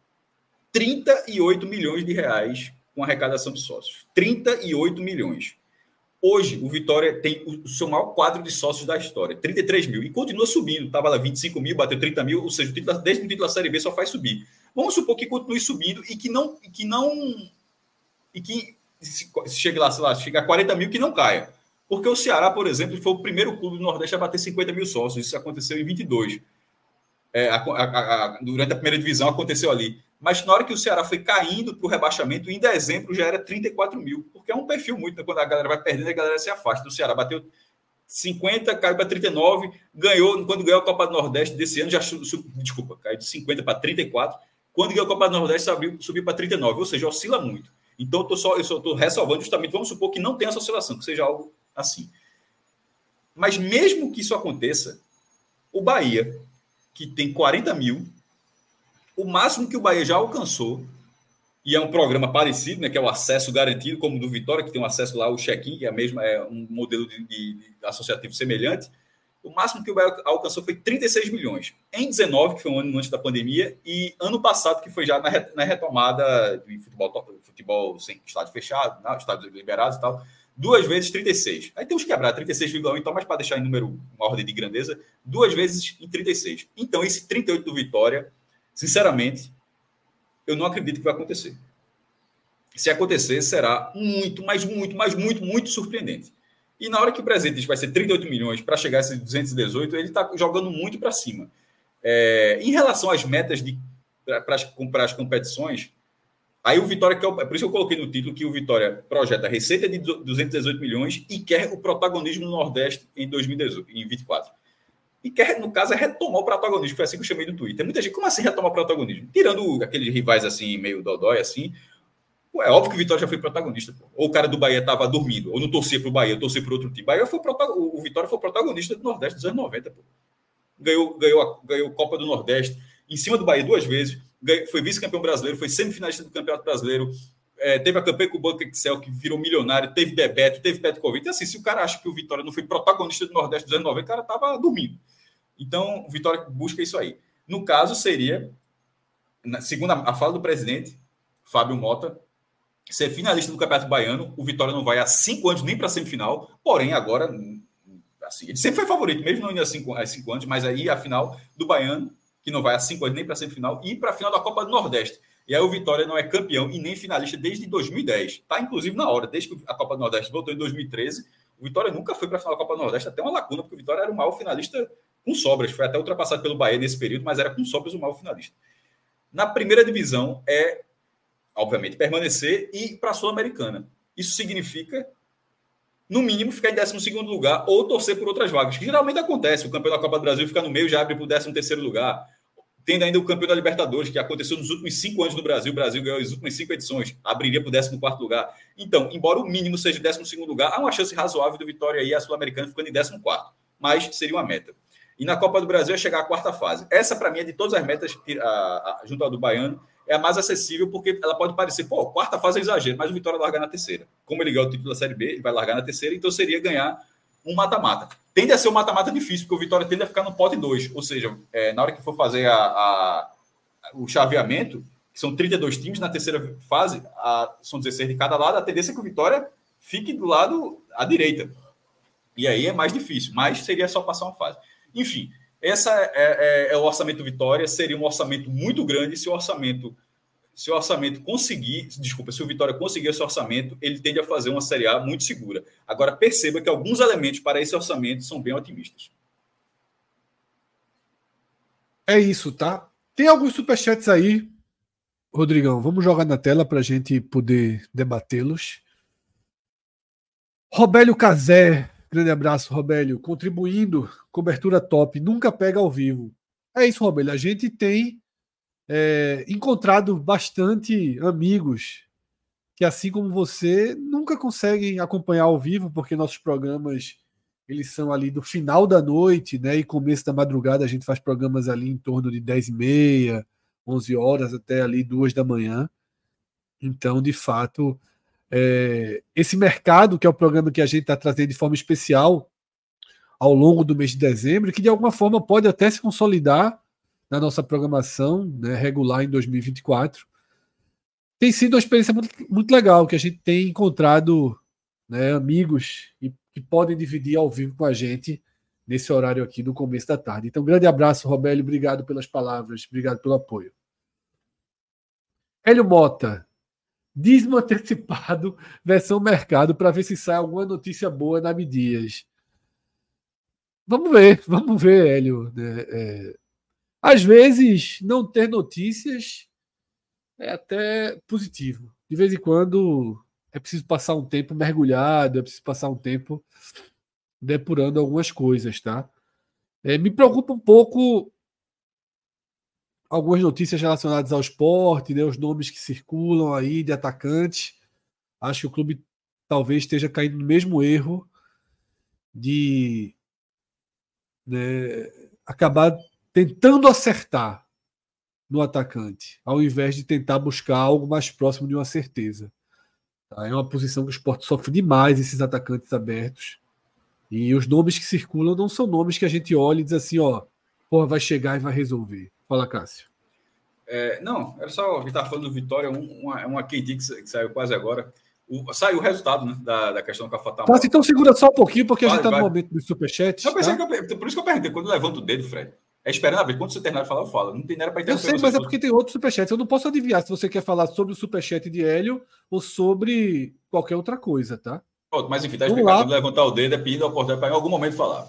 38 milhões de reais com arrecadação de sócios. 38 milhões. Hoje, o Vitória tem o seu maior quadro de sócios da história, 33 mil, e continua subindo. Estava lá 25 mil, bateu 30 mil, ou seja, desde o título da Série B só faz subir. Vamos supor que continue subindo e que não. E que não e que se, chegue lá, sei lá, chega a 40 mil que não caia. Porque o Ceará, por exemplo, foi o primeiro clube do Nordeste a bater 50 mil sócios. Isso aconteceu em 22. É, a, a, a, durante a primeira divisão aconteceu ali. Mas na hora que o Ceará foi caindo para o rebaixamento, em dezembro já era 34 mil. Porque é um perfil muito, né? quando a galera vai perdendo, a galera se afasta. O Ceará bateu 50, caiu para 39, ganhou, quando ganhou a Copa do Nordeste desse ano, já subiu, desculpa, caiu de 50 para 34. Quando ganhou a Copa do Nordeste, subiu, subiu para 39, ou seja, oscila muito. Então, eu só, estou ressalvando justamente, vamos supor que não tenha essa oscilação, que seja algo assim. Mas mesmo que isso aconteça, o Bahia, que tem 40 mil, o máximo que o Bahia já alcançou, e é um programa parecido, né, que é o acesso garantido, como o do Vitória, que tem um acesso lá, o check-in, que é, a mesma, é um modelo de, de, de associativo semelhante, o máximo que o Bahia alcançou foi 36 milhões. Em 19, que foi um ano antes da pandemia, e ano passado, que foi já na, retomada de futebol, futebol sem estádio fechado, não, estádios liberados e tal, duas vezes 36. Aí temos que quebrar 36,1, então, mas para deixar em número, uma ordem de grandeza, duas vezes em 36. Então, esse 38 do Vitória, sinceramente, eu não acredito que vai acontecer. Se acontecer, será muito, mas muito, mas muito, muito surpreendente. E na hora que o presidente vai ser 38 milhões para chegar a esses 218, ele está jogando muito para cima. É, em relação às metas para as competições, aí o Vitória, que é, por isso eu coloquei no título que o Vitória projeta receita de 218 milhões e quer o protagonismo no Nordeste em 2018, em 24. E quer, no caso, é retomar o protagonismo, foi assim que eu chamei no Twitter. Muita gente, como assim retomar o protagonismo? Tirando aqueles rivais assim, meio dodói, assim, é óbvio que o Vitória já foi protagonista. Pô. Ou o cara do Bahia estava dormindo, ou não torcia para o Bahia, torcia para outro time. Bahia foi o, o Vitória foi protagonista do Nordeste dos anos 90. Pô. Ganhou, ganhou, ganhou Copa do Nordeste em cima do Bahia duas vezes. Ganhou, foi vice-campeão brasileiro, foi semifinalista do Campeonato Brasileiro. É, teve a campanha com o Banco Excel, que virou milionário, teve Bebeto, teve Petkovic. Então, assim, se o cara acha que o Vitória não foi protagonista do Nordeste dos anos 90, o cara estava dormindo. Então, o Vitória busca isso aí. No caso, seria, segundo a fala do presidente, Fábio Mota, ser finalista do Campeonato Baiano. O Vitória não vai há cinco anos nem para a semifinal, porém, agora, assim, ele sempre foi favorito, mesmo não indo há cinco, há cinco anos, mas aí a final do Baiano, que não vai há cinco anos nem para a semifinal, e para a final da Copa do Nordeste. E aí o Vitória não é campeão e nem finalista desde 2010. Está inclusive na hora, desde que a Copa do Nordeste voltou em 2013. O Vitória nunca foi para a final da Copa do Nordeste, até uma lacuna, porque o Vitória era o maior finalista com sobras. Foi até ultrapassado pelo Bahia nesse período, mas era com sobras o maior finalista. Na primeira divisão é obviamente, permanecer e para a Sul-Americana. Isso significa, no mínimo, ficar em 12 lugar ou torcer por outras vagas, que geralmente acontece. O campeão da Copa do Brasil fica no meio já abre para o 13 lugar. Tendo ainda o campeão da Libertadores, que aconteceu nos últimos cinco anos no Brasil. O Brasil ganhou as últimas cinco edições, abriria para o 14 lugar. Então, embora o mínimo seja 12 lugar, há uma chance razoável do Vitória aí, a Sul-Americana, ficando em 14, mas seria uma meta. E na Copa do Brasil é chegar à quarta fase. Essa, para mim, é de todas as metas, a, a, junto ao do Baiano, é a mais acessível, porque ela pode parecer, pô, quarta fase é exagero, mas o Vitória larga na terceira. Como ele ganhou o título da Série B, ele vai largar na terceira, então seria ganhar um mata-mata. Tende a ser um mata-mata difícil, porque o Vitória tende a ficar no pote 2. Ou seja, é, na hora que for fazer a, a, o chaveamento, que são 32 times na terceira fase, a, são 16 de cada lado, a tendência é que o Vitória fique do lado à direita. E aí é mais difícil, mas seria só passar uma fase. Enfim, essa é, é, é, o orçamento Vitória, seria um orçamento muito grande se o orçamento se o orçamento conseguir, desculpa, se o Vitória conseguir esse orçamento, ele tende a fazer uma Série A muito segura. Agora, perceba que alguns elementos para esse orçamento são bem otimistas. É isso, tá? Tem alguns superchats aí, Rodrigão. Vamos jogar na tela para a gente poder debatê-los. Robélio Cazé, grande abraço, Robélio, contribuindo, cobertura top, nunca pega ao vivo. É isso, Robélio. A gente tem é, encontrado bastante amigos que, assim como você, nunca conseguem acompanhar ao vivo, porque nossos programas eles são ali do final da noite, né? E começo da madrugada a gente faz programas ali em torno de 10 e meia, 11 horas até ali duas da manhã. Então, de fato, é, esse mercado, que é o programa que a gente está trazendo de forma especial ao longo do mês de dezembro, que de alguma forma pode até se consolidar na nossa programação né, regular em 2024. Tem sido uma experiência muito, muito legal, que a gente tem encontrado né, amigos e, que podem dividir ao vivo com a gente nesse horário aqui do começo da tarde. Então, grande abraço, Robélio. Obrigado pelas palavras, obrigado pelo apoio. Hélio Mota, dízimo antecipado, versão mercado, para ver se sai alguma notícia boa na Midias. Vamos ver, vamos ver, Hélio. É, é, às vezes, não ter notícias é até positivo. De vez em quando é preciso passar um tempo mergulhado, é preciso passar um tempo depurando algumas coisas, tá? É, me preocupa um pouco algumas notícias relacionadas ao esporte, né, os nomes que circulam aí de atacantes. Acho que o clube talvez esteja caindo no mesmo erro de né, acabar tentando acertar no atacante, ao invés de tentar buscar algo mais próximo de uma certeza. Tá? É uma posição que o esporte sofre demais, esses atacantes abertos. E os nomes que circulam não são nomes que a gente olha e diz assim, ó, porra, vai chegar e vai resolver. Fala, Cássio. É, não, era só a gente estava falando do Vitória, uma, uma quentinha que, saiu quase agora. O, saiu o resultado né, da, da questão do Cafatal. Tá, então segura só um pouquinho, porque vai, a gente está no momento do superchat. Tá? Que eu, por isso que eu perguntei, quando levanta o dedo, Fred, é esperando ver. Quando você terminar de falar, eu falo. Não tem nada para entender. Eu sei, mas é porque tem outros superchats. Eu não posso adivinhar se você quer falar sobre o superchat de Hélio ou sobre qualquer outra coisa, tá? Pronto, mas enfim, tá explicado. Levantar o dedo é pedindo a oportunidade para em algum momento falar.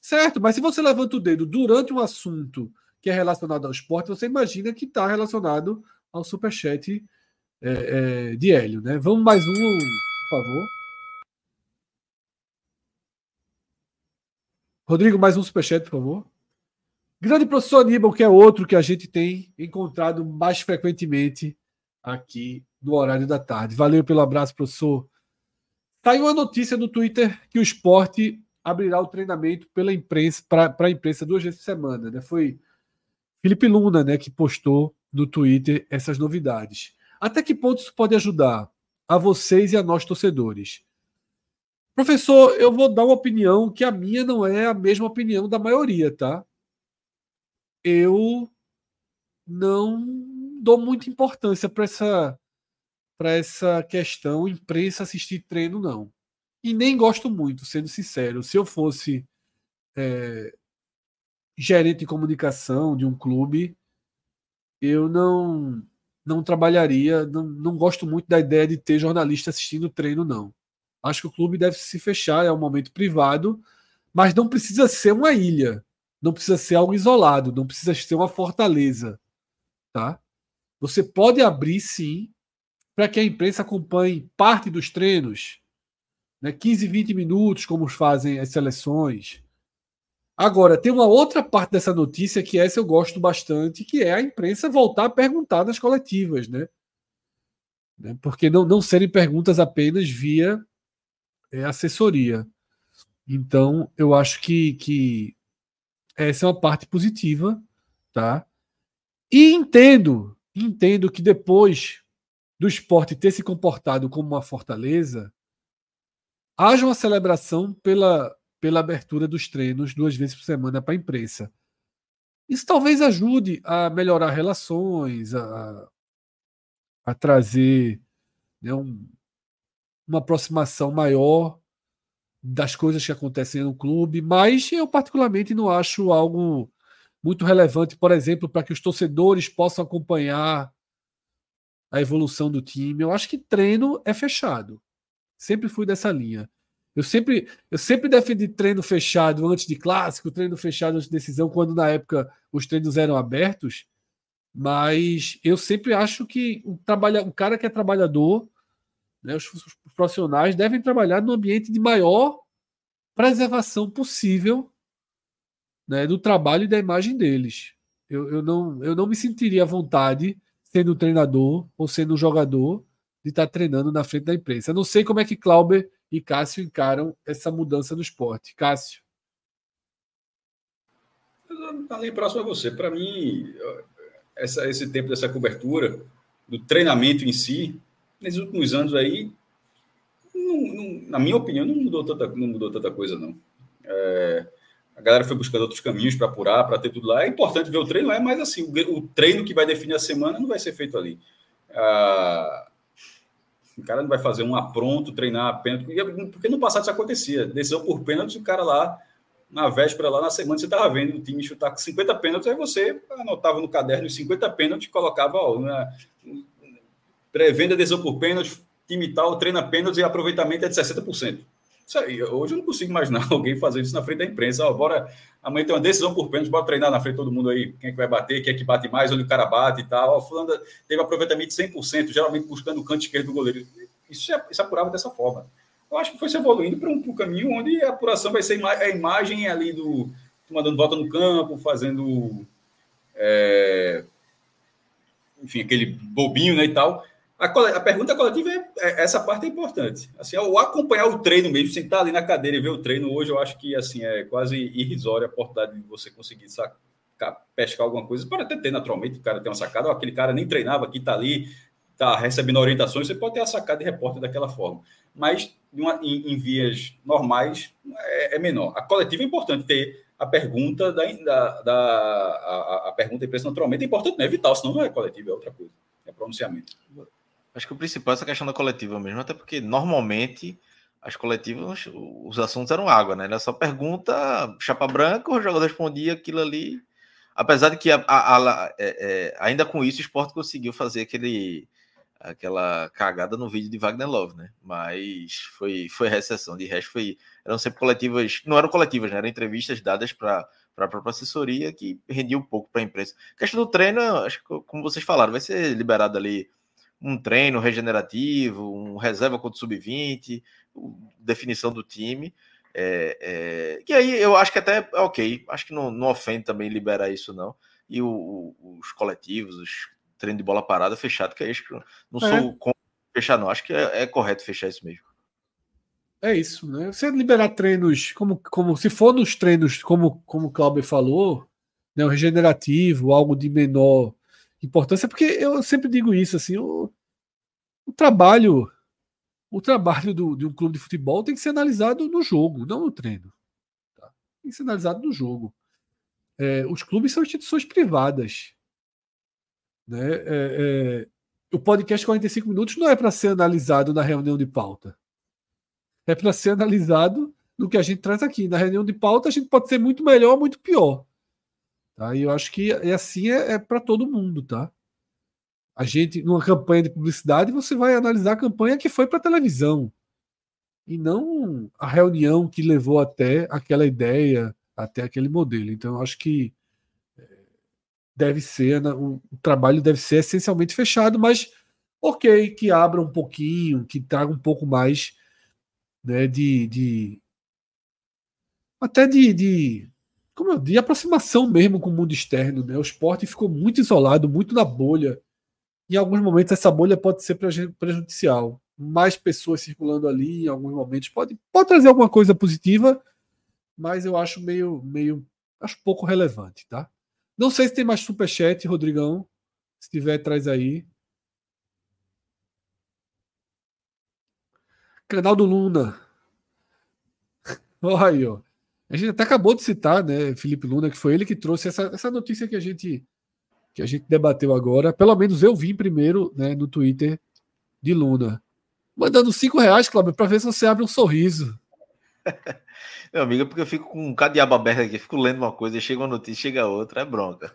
Certo, mas se você levanta o dedo durante um assunto que é relacionado ao esporte, você imagina que está relacionado ao superchat é, é, de Hélio, né? Vamos mais um, por favor. Rodrigo, mais um superchat, por favor. Grande professor Aníbal, que é outro que a gente tem encontrado mais frequentemente aqui no horário da tarde. Valeu pelo abraço, professor. Saiu uma notícia no Twitter que o esporte abrirá o treinamento pela imprensa para a imprensa duas vezes por semana. Né? Foi Felipe Luna né, que postou no Twitter essas novidades. Até que ponto isso pode ajudar a vocês e a nós torcedores? Professor, eu vou dar uma opinião que a minha não é a mesma opinião da maioria, tá? Eu não dou muita importância para essa para essa questão imprensa assistir treino não. E nem gosto muito sendo sincero. Se eu fosse é, gerente de comunicação de um clube eu não não trabalharia não, não gosto muito da ideia de ter jornalista assistindo treino não. Acho que o clube deve se fechar é um momento privado mas não precisa ser uma ilha não precisa ser algo isolado, não precisa ser uma fortaleza, tá? Você pode abrir sim para que a imprensa acompanhe parte dos treinos, né, 15, 20 minutos, como fazem as seleções. Agora, tem uma outra parte dessa notícia que essa eu gosto bastante, que é a imprensa voltar a perguntar nas coletivas, né? né porque não, não serem perguntas apenas via é, assessoria. Então, eu acho que, que essa é uma parte positiva, tá? E entendo, entendo que depois do esporte ter se comportado como uma fortaleza, haja uma celebração pela pela abertura dos treinos duas vezes por semana para a imprensa. Isso talvez ajude a melhorar relações, a, a trazer né, um, uma aproximação maior das coisas que acontecem no clube, mas eu particularmente não acho algo muito relevante, por exemplo, para que os torcedores possam acompanhar a evolução do time. Eu acho que treino é fechado. Sempre fui dessa linha. Eu sempre, eu sempre defendi treino fechado antes de clássico, treino fechado antes de decisão, quando na época os treinos eram abertos. Mas eu sempre acho que o, trabalha, o cara que é trabalhador, né, os, profissionais devem trabalhar no ambiente de maior preservação possível né, do trabalho e da imagem deles. Eu, eu, não, eu não me sentiria à vontade, sendo treinador ou sendo jogador, de estar treinando na frente da imprensa. Eu não sei como é que Clauber e Cássio encaram essa mudança no esporte. Cássio. Ali próximo a você. Para mim, essa, esse tempo dessa cobertura, do treinamento em si, nesses últimos anos aí, não, não, na minha opinião, não mudou tanta, não mudou tanta coisa, não. É, a galera foi buscando outros caminhos para apurar, para ter tudo lá. É importante ver o treino, é, mas assim, o, o, treino que vai definir a semana não vai ser feito ali. Ah, o cara não vai fazer um apronto, treinar pênalti, porque no passado isso acontecia. Decisão por pênalti, o cara lá, na véspera, lá na semana, você estava vendo o time chutar com 50 pênaltis, aí você anotava no caderno os 50 pênaltis colocava, ó, na, pré-venda decisão por pênalti, time tal, treina pênaltis e aproveitamento é de 60%. Isso aí, hoje eu não consigo imaginar alguém fazer isso na frente da imprensa. Ó, bora, amanhã tem uma decisão por pênalti, bora treinar na frente todo mundo aí. Quem é que vai bater, quem é que bate mais, onde o cara bate e tal. Ó, fulano teve aproveitamento de 100%, geralmente buscando o canto esquerdo do goleiro. Isso, é, isso apurava dessa forma. Eu acho que foi se evoluindo para um, um, caminho onde a apuração vai ser a imagem ali do mandando volta no campo, fazendo é, enfim, aquele bobinho né, e tal. A, a pergunta coletiva é, é, essa parte é importante. Assim, o acompanhar o treino mesmo, sentar ali na cadeira e ver o treino hoje, eu acho que assim é quase irrisória a oportunidade de você conseguir sacar, pescar alguma coisa. Pode até ter naturalmente, o cara tem uma sacada, aquele cara nem treinava aqui, tá ali, tá recebendo orientações, você pode ter a sacada de repórter daquela forma. Mas em, em vias normais é, é, menor. A coletiva é importante ter a pergunta da, da, da a, a, pergunta da imprensa naturalmente é importante, não é vital, senão não é coletiva, é outra coisa, é pronunciamento. Acho que o principal é essa questão da coletiva mesmo, até porque normalmente as coletivas, os assuntos eram água, né? Era só pergunta, chapa branca, o jogador respondia aquilo ali. Apesar de que a, a, a, é, é, ainda com isso o esporte conseguiu fazer aquele, aquela cagada no vídeo de Wagner Love, né? Mas foi, foi recessão. De resto, foi, eram sempre coletivas, não eram coletivas, né? Eram entrevistas dadas para para a própria assessoria que rendia um pouco para a imprensa. A questão do treino, acho que como vocês falaram, vai ser liberado ali um treino regenerativo, um reserva contra o sub-20, definição do time. É, é, e aí eu acho que até é ok, acho que não, não ofende também liberar isso, não. E o, o, os coletivos, os treinos de bola parada fechado, que é isso. Não é. sou contra fechar, não. Acho que é, é, correto fechar isso mesmo. É isso, né? Você liberar treinos, como, como se for nos treinos, como, como o Cláudio falou, né, o regenerativo, algo de menor importância, porque eu sempre digo isso, assim, o, o trabalho o trabalho do, de um clube de futebol tem que ser analisado no jogo, não no treino. Tá? Tem que ser analisado no jogo. É, os clubes são instituições privadas. Né? É, é, o podcast 45 minutos não é para ser analisado na reunião de pauta. É para ser analisado no que a gente traz aqui. Na reunião de pauta, a gente pode ser muito melhor muito pior. Tá? E eu acho que é assim é, é para todo mundo, tá? A gente, numa campanha de publicidade, você vai analisar a campanha que foi para televisão. E não a reunião que levou até aquela ideia, até aquele modelo. Então, eu acho que é, deve ser, né, o trabalho deve ser essencialmente fechado, mas ok, que abra um pouquinho, que traga um pouco mais né, de, de até de, de como eu disse, aproximação mesmo com o mundo externo. Né? O esporte ficou muito isolado, muito na bolha. Em alguns momentos, essa bolha pode ser prejudicial. Mais pessoas circulando ali, em alguns momentos, pode, pode trazer alguma coisa positiva, mas eu acho meio, meio acho pouco relevante. Tá? Não sei se tem mais superchat, Rodrigão. Se tiver, traz aí. Canal do Luna. Olha aí, ó. A gente até acabou de citar, né, Felipe Luna, que foi ele que trouxe essa, essa notícia que a gente que a gente debateu agora. Pelo menos eu vi primeiro, né, no Twitter de Luna. Mandando cinco reais, Cláudio, para ver se você abre um sorriso. Meu amigo, é porque eu fico com um cadeado aberto aqui, fico lendo uma coisa, chega uma notícia, chega outra, é bronca.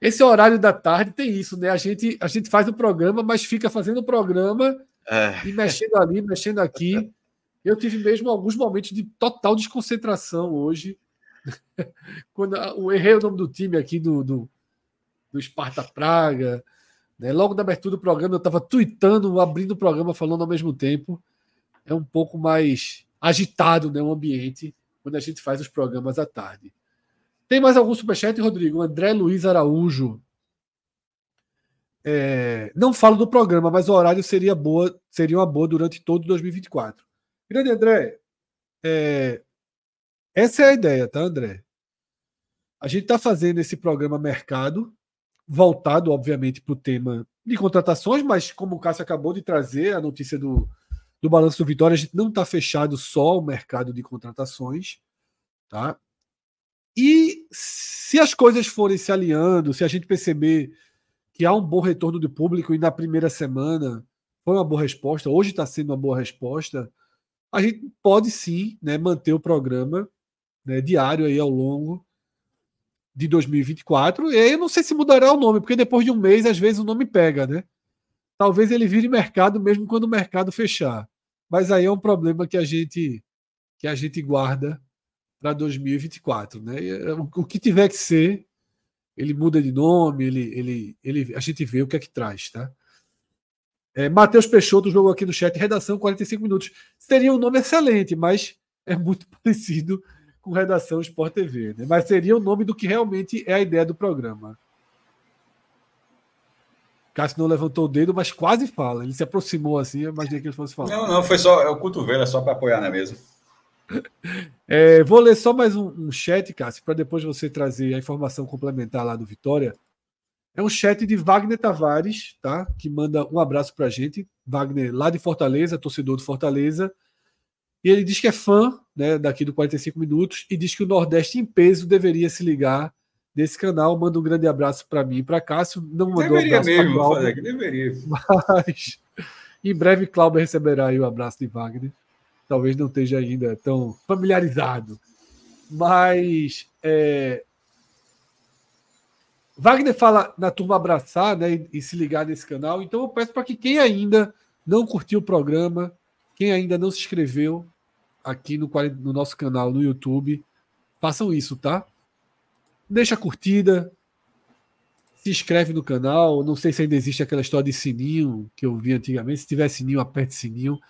Esse horário da tarde tem isso, né? A gente, a gente faz o programa, mas fica fazendo o programa é. e mexendo ali, mexendo aqui. Eu tive mesmo alguns momentos de total desconcentração hoje. Quando eu errei o nome do time aqui do, do, do Esparta Praga. Né? Logo na abertura do programa, eu estava tweetando, abrindo o programa, falando ao mesmo tempo. É um pouco mais agitado né, o ambiente quando a gente faz os programas à tarde. Tem mais algum superchat, Rodrigo? André Luiz Araújo. É, não falo do programa, mas o horário seria boa, seria uma boa durante todo 2024. Grande André, é, essa é a ideia, tá, André? A gente está fazendo esse programa mercado, voltado, obviamente, para o tema de contratações, mas como o Cássio acabou de trazer a notícia do, do balanço do Vitória, a gente não está fechado só o mercado de contratações, tá? E se as coisas forem se alinhando, se a gente perceber que há um bom retorno do público e na primeira semana foi uma boa resposta, hoje está sendo uma boa resposta, a gente pode sim né, manter o programa né, diário aí ao longo de 2024. E aí eu não sei se mudará o nome, porque depois de um mês, às vezes, o nome pega, né? Talvez ele vire mercado mesmo quando o mercado fechar. Mas aí é um problema que a gente que a gente guarda para 2024, né? É, o que tiver que ser, ele muda de nome, ele, ele, ele, a gente vê o que é que traz, tá? É, Matheus Peixoto jogou aqui no chat, redação 45 minutos. Seria um nome excelente, mas é muito parecido com redação Sport TV, né? Mas seria o nome do que realmente é a ideia do programa. Cássio não levantou o dedo, mas quase fala. Ele se aproximou assim, eu imaginei que ele fosse falar. Não, não, foi só é o cotovelo, é só para apoiar na mesa. É, vou ler só mais um, um chat, Cássio, para depois você trazer a informação complementar lá do Vitória. É um chat de Wagner Tavares, tá? Que manda um abraço para a gente. Wagner, lá de Fortaleza, torcedor do Fortaleza. E ele diz que é fã né, daqui do 45 Minutos e diz que o Nordeste em peso deveria se ligar desse canal. Manda um grande abraço para mim e para Cássio. Não mandou deveria abraço mesmo, Cláudio, deveria. Mas em breve Cláudio receberá aí o abraço de Wagner talvez não esteja ainda tão familiarizado. Mas é... Wagner fala na turma abraçar né, e, se ligar nesse canal. Então eu peço para que quem ainda não curtiu o programa, quem ainda não se inscreveu aqui no, no nosso canal no YouTube, façam isso, tá? Deixa a curtida, se inscreve no canal. Não sei se ainda existe aquela história de sininho que eu vi antigamente. Se tiver sininho, aperte sininho.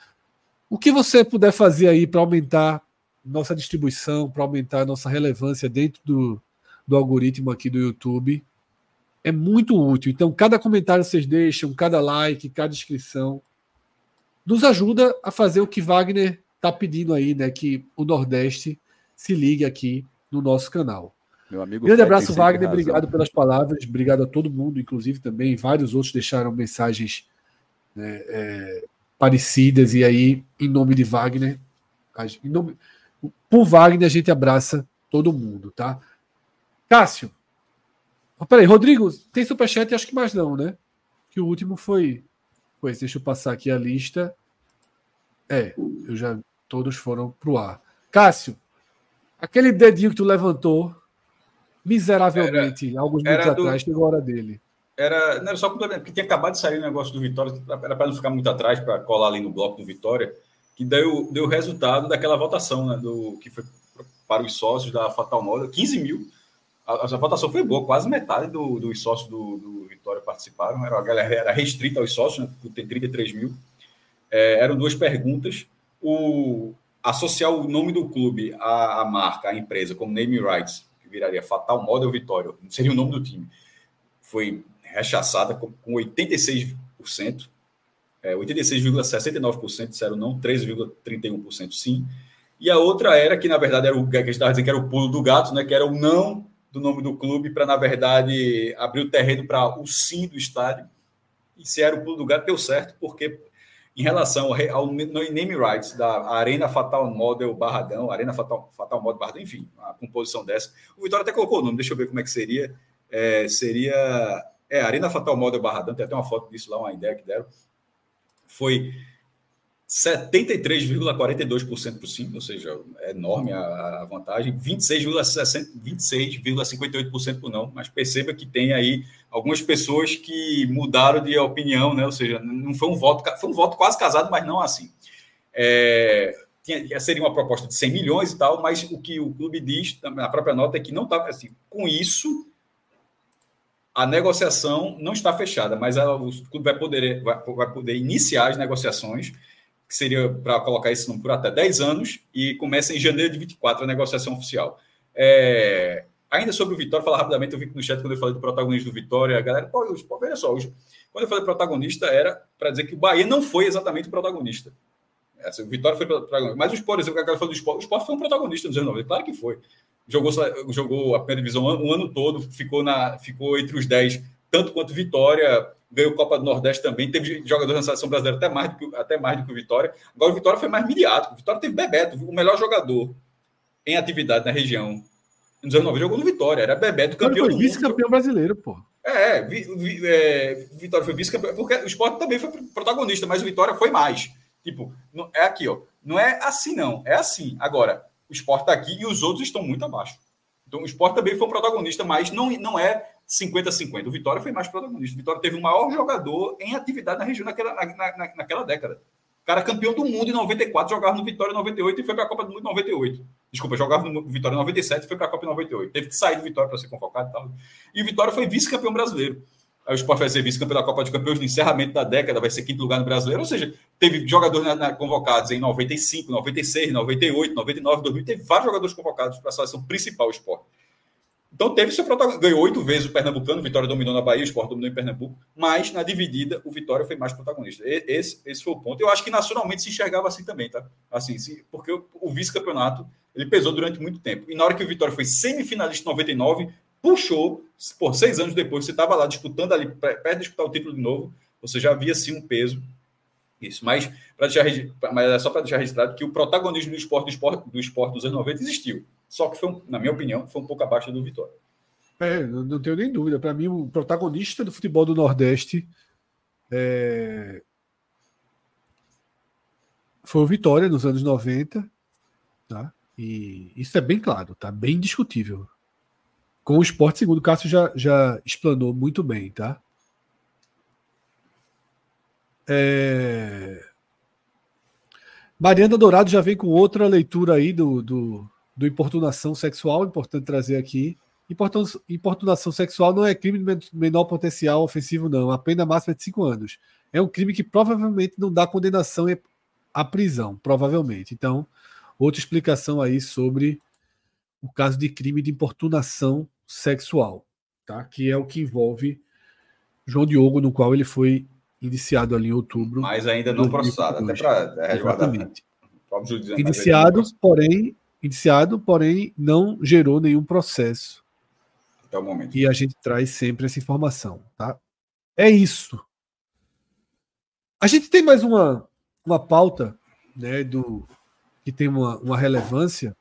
O que você puder fazer aí para aumentar nossa distribuição, para aumentar nossa relevância dentro do, do algoritmo aqui do YouTube, é muito útil. Então, cada comentário que vocês deixam, cada like, cada inscrição, nos ajuda a fazer o que Wagner está pedindo aí, né? Que o Nordeste se ligue aqui no nosso canal. Meu amigo Grande abraço, Wagner. Razão. Obrigado pelas palavras. Obrigado a todo mundo, inclusive também. Vários outros deixaram mensagens né, é, parecidas, e aí, em nome de Wagner, em nome, por Wagner, a gente abraça todo mundo, tá? Cássio. Oh, peraí, Rodrigo, tem superchat? Acho que mais não, né? Que o último foi. Pois, deixa eu passar aqui a lista. É, eu já. Todos foram pro ar. Cássio, aquele dedinho que tu levantou miseravelmente, era, alguns minutos atrás, chegou a hora dele. Era, não era só porque tinha acabado de sair o negócio do Vitória, era para não ficar muito atrás, para colar ali no bloco do Vitória, que deu, deu o resultado daquela votação, né, do, que foi para os sócios da Fatal Model, 15 mil. A, a, votação foi boa, quase metade do, dos sócios do, do Vitória participaram. Era, a galera era restrita aos sócios, né, tem 33 mil. É, eram duas perguntas. O, associar o nome do clube à, à marca, à empresa, como name rights, que viraria Fatal Model Vitória, seria o nome do time. Foi rechaçada com 86%, é, 86,69% disseram não, 13,31% sim. E a outra era que, na verdade, era o que a gente estava dizendo que era o pulo do gato, né? Que era o não do nome do clube para, na verdade, abrir o terreno para o sim do estádio. E se era o pulo do gato, deu certo, porque em relação ao name rights da Arena Fatal Model Barradão, Arena Fatal, Fatal Model Barradão, enfim, uma composição dessa. O Vitória até colocou o nome, deixa eu ver como é que seria. É, seria. É, Arena Fatal Model Barradão, tem até uma foto disso lá, uma ideia que deram. Foi 73,42% para o sim, ou seja, é enorme a, vantagem, 26,58% 26, para o não, mas perceba que tem aí algumas pessoas que mudaram de opinião, né? ou seja, não foi um voto, foi um voto quase casado, mas não assim. É, tinha, seria uma proposta de 100 milhões e tal, mas o que o clube diz na própria nota é que não está assim, com isso a negociação não está fechada, mas a, o clube vai poder, vai, vai poder iniciar as negociações que seria para colocar esse número até 10 anos, e começa em janeiro de 24 a negociação oficial. É, ainda sobre o Vitória, falar rapidamente, eu vi que no chat, quando eu falei do protagonista do Vitória, a galera, pô, pô olha só, hoje, quando eu falei protagonista, era para dizer que o Bahia não foi exatamente o protagonista. Essa, o Vitória foi protagonista. Mas o Sport, exemplo, a galera falou do Sport, o Sport foi um protagonista anos 90, claro que foi. Jogou, jogou a primeira divisão o ano todo, ficou, na, ficou entre os 10, tanto quanto Vitória, ganhou Copa do Nordeste também, teve jogador na seleção brasileira até mais, do que, até mais do que o Vitória. Agora o Vitória foi mais midiático. O Vitória teve Bebeto, o melhor jogador em atividade na região. Nos anos 90 jogou no Vitória, era Bebeto, campeão foi vice-campeão brasileiro, pô. É, vi, vi, é, Vitória foi vice-campeão, porque o esporte também foi protagonista, mas o Vitória foi mais. Tipo, não, é aqui, ó. Não é assim, não. É assim. Agora, o esporte está aqui e os outros estão muito abaixo. Então, o esporte também foi um protagonista, mas não, não é 50-50. O Vitória foi mais protagonista. O Vitória teve o maior jogador em atividade na região naquela, na, na, naquela década. O cara campeão do mundo em 94, jogava no Vitória em 98 e foi para a Copa do Mundo em 98. Desculpa, jogava no Vitória em 97 e foi para a Copa em 98. Teve que sair do Vitória para ser convocado e tal. E o Vitória foi vice-campeão brasileiro. Aí o Sport vai ser vice-campeão da Copa de Campeões no encerramento da década, vai ser quinto lugar no brasileiro. Ou seja, teve jogadores na, na, convocados em 95, 96, 98, 99, 2000. Teve vários jogadores convocados para a seleção principal do esporte. Então teve seu protagonista, ganhou oito vezes o Pernambucano, o Vitória dominou na Bahia, o Sport dominou em Pernambuco, mas na dividida o Vitória foi mais protagonista. Esse, esse foi o ponto. Eu acho que nacionalmente se enxergava assim também, tá? Assim, se, porque o, vice-campeonato ele pesou durante muito tempo. E na hora que o Vitória foi semifinalista em 99, puxou, por seis anos depois, você estava lá disputando ali, perto de disputar o título de novo, você já havia sim um peso. Isso, mas, deixar, mas é só para deixar registrado que o protagonismo do esporte, do esporte, do esporte dos anos 90 existiu. Só que, foi, na minha opinião, foi um pouco abaixo do Vitória. É, não, tenho nem dúvida. Para mim, o protagonista do futebol do Nordeste é... foi o Vitória nos anos 90. Tá? E isso é bem claro, tá? Bem discutível. Com o esporte, segundo o Cássio já, já explanou muito bem, tá? É... Mariana Dourado já vem com outra leitura aí do, do, do importunação sexual, importante trazer aqui. Importunação sexual não é crime de menor potencial ofensivo, não. A pena máxima é de cinco anos. É um crime que provavelmente não dá condenação à prisão, provavelmente. Então, outra explicação aí sobre o caso de crime de importunação sexual, tá? Que é o que envolve João Diogo, no qual ele foi indiciado ali em outubro. Mas ainda não processado, até para resguardar. Iniciado, porém, indiciado, porém não gerou nenhum processo. Até o momento. E a gente traz sempre essa informação, tá? É isso. A gente tem mais uma, uma pauta, né, do que tem uma, uma relevância,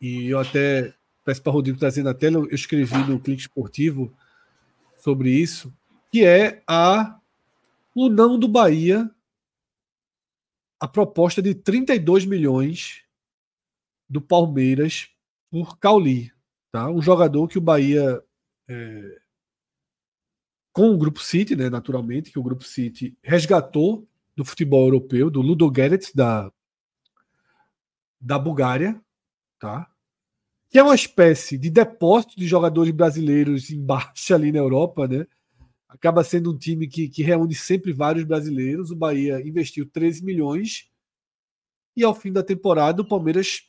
e eu até peço para o Rodrigo trazer na tela, eu escrevi no Clique Esportivo sobre isso, que é a o não do Bahia a proposta de 32 milhões do Palmeiras por Cauli, tá? Um jogador que o Bahia é, com o Grupo City, né, naturalmente, que o Grupo City resgatou do futebol europeu, do Ludogorets da da Bulgária, tá? Que é uma espécie de depósito de jogadores brasileiros embaixo ali na Europa, né? Acaba sendo um time que, que reúne sempre vários brasileiros. O Bahia investiu 13 milhões e ao fim da temporada o Palmeiras